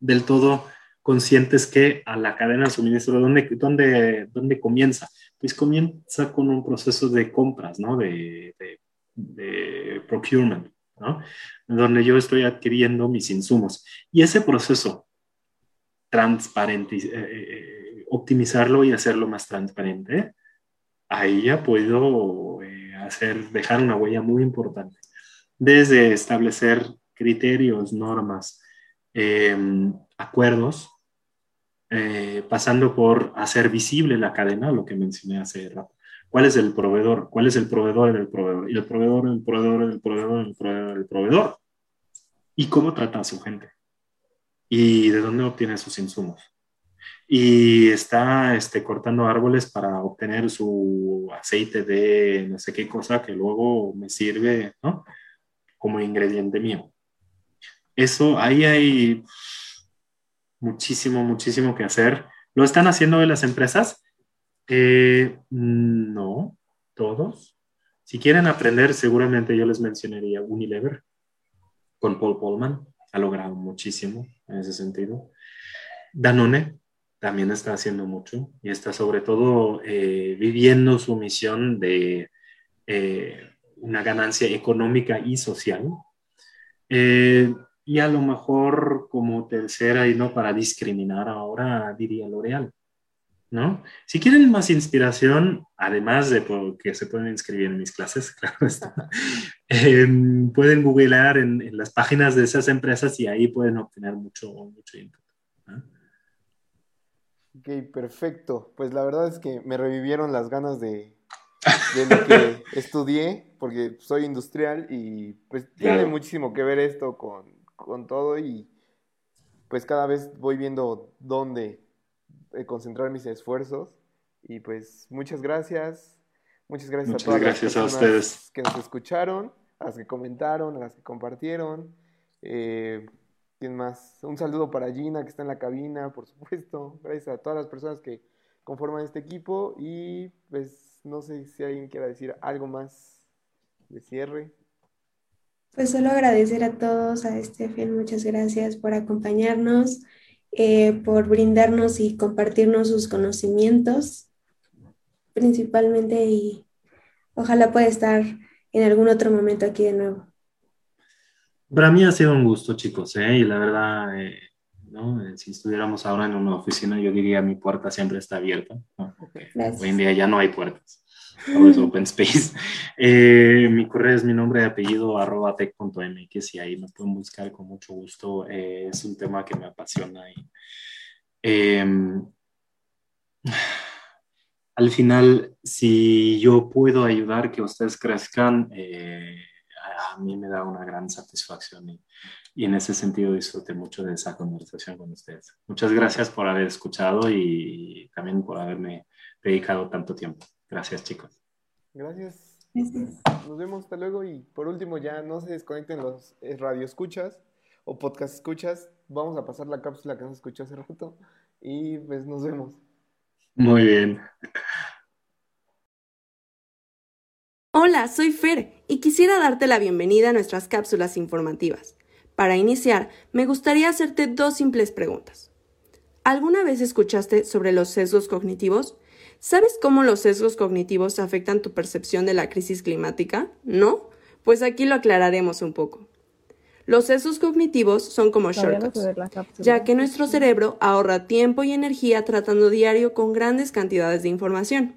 del todo conscientes que a la cadena de suministro, ¿dónde, dónde, dónde comienza? Pues comienza con un proceso de compras, ¿no? De, de, de procurement, ¿no? Donde yo estoy adquiriendo mis insumos. Y ese proceso transparente, eh, eh, optimizarlo y hacerlo más transparente, ahí ya puedo eh, hacer, dejar una huella muy importante. Desde establecer criterios, normas, eh, acuerdos, eh, pasando por hacer visible la cadena, lo que mencioné hace rato. ¿Cuál es el proveedor? ¿Cuál es el proveedor del proveedor? Y el proveedor, el proveedor, el proveedor, el proveedor, el proveedor. ¿Y cómo trata a su gente? ¿Y de dónde obtiene sus insumos? Y está este, cortando árboles para obtener su aceite de no sé qué cosa que luego me sirve, ¿no? Como ingrediente mío. Eso, ahí hay muchísimo, muchísimo que hacer. ¿Lo están haciendo de las empresas? Eh, no, todos. Si quieren aprender, seguramente yo les mencionaría Unilever con Paul Polman. Ha logrado muchísimo en ese sentido. Danone también está haciendo mucho y está sobre todo eh, viviendo su misión de eh, una ganancia económica y social. Y a lo mejor como tercera y no para discriminar ahora diría L'Oreal. ¿No? Si quieren más inspiración, además de que se pueden inscribir en mis clases, claro está, eh, pueden googlear en, en, las páginas de esas empresas y ahí pueden obtener mucho, mucho input. ¿no? Ok, perfecto. Pues la verdad es que me revivieron las ganas de, de lo que estudié, porque soy industrial y pues tiene Claro. muchísimo que ver esto con, con todo y pues cada vez voy viendo dónde concentrar mis esfuerzos y pues muchas gracias. Muchas gracias Muchas a todas gracias a las personas ustedes. que nos escucharon, a las que comentaron, a las que compartieron. Eh, ¿Quién más? Un saludo para Gina que está en la cabina, por supuesto. Gracias a todas las personas que conforman este equipo y pues no sé si alguien quiera decir algo más de cierre. Pues solo agradecer a todos, a Stephen, muchas gracias por acompañarnos, eh, por brindarnos y compartirnos sus conocimientos, principalmente, y ojalá pueda estar en algún otro momento aquí de nuevo. Para mí ha sido un gusto, chicos, ¿eh? y la verdad, eh, ¿no? Eh, si estuviéramos ahora en una oficina, yo diría mi puerta siempre está abierta. Hoy en día ya no hay puertas open space. Eh, mi correo es mi nombre y apellido arroba tech.mx y ahí me pueden buscar con mucho gusto. Eh, es un tema que me apasiona em, al final, si yo puedo ayudar que ustedes crezcan, eh, a mí me da una gran satisfacción y, y, en ese sentido disfruté mucho de esa conversación con ustedes. Muchas gracias por haber escuchado y también por haberme dedicado tanto tiempo. Gracias, chicos. Gracias. Nos vemos hasta luego y por último ya no se desconecten los eh, radio escuchas o podcast escuchas. Vamos a pasar la cápsula que nos escuchó hace rato y pues nos vemos. Muy bien. Hola, soy Fer y quisiera darte la bienvenida a nuestras cápsulas informativas. Para iniciar, me gustaría hacerte dos simples preguntas. ¿Alguna vez escuchaste sobre los sesgos cognitivos? ¿Sabes cómo los sesgos cognitivos afectan tu percepción de la crisis climática? ¿No? Pues aquí lo aclararemos un poco. Los sesgos cognitivos son como shortcuts, ya que nuestro cerebro ahorra tiempo y energía tratando diario con grandes cantidades de información.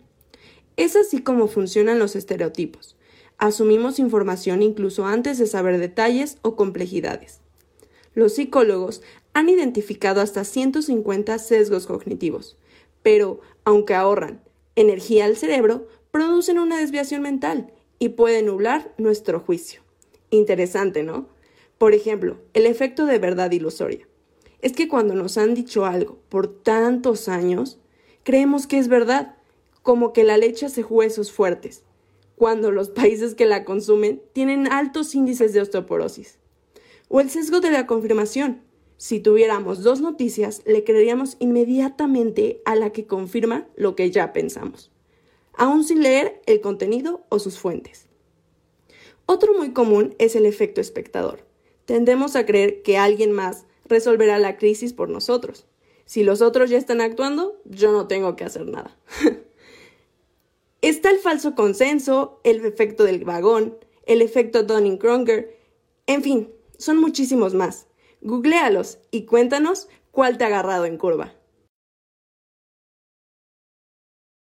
Es así como funcionan los estereotipos. Asumimos información incluso antes de saber detalles o complejidades. Los psicólogos han identificado hasta 150 sesgos cognitivos, pero aunque ahorran energía al cerebro, producen una desviación mental y pueden nublar nuestro juicio. Interesante, ¿no? Por ejemplo, el efecto de verdad ilusoria. Es que cuando nos han dicho algo por tantos años, creemos que es verdad, como que la leche hace huesos fuertes, cuando los países que la consumen tienen altos índices de osteoporosis. O el sesgo de la confirmación. Si tuviéramos dos noticias, le creeríamos inmediatamente a la que confirma lo que ya pensamos, aún sin leer el contenido o sus fuentes. Otro muy común es el efecto espectador. Tendemos a creer que alguien más resolverá la crisis por nosotros. Si los otros ya están actuando, yo no tengo que hacer nada. Está el falso consenso, el efecto del vagón, el efecto Dunning-Kruger, en fin, son muchísimos más. Googlealos y cuéntanos cuál te ha agarrado en curva.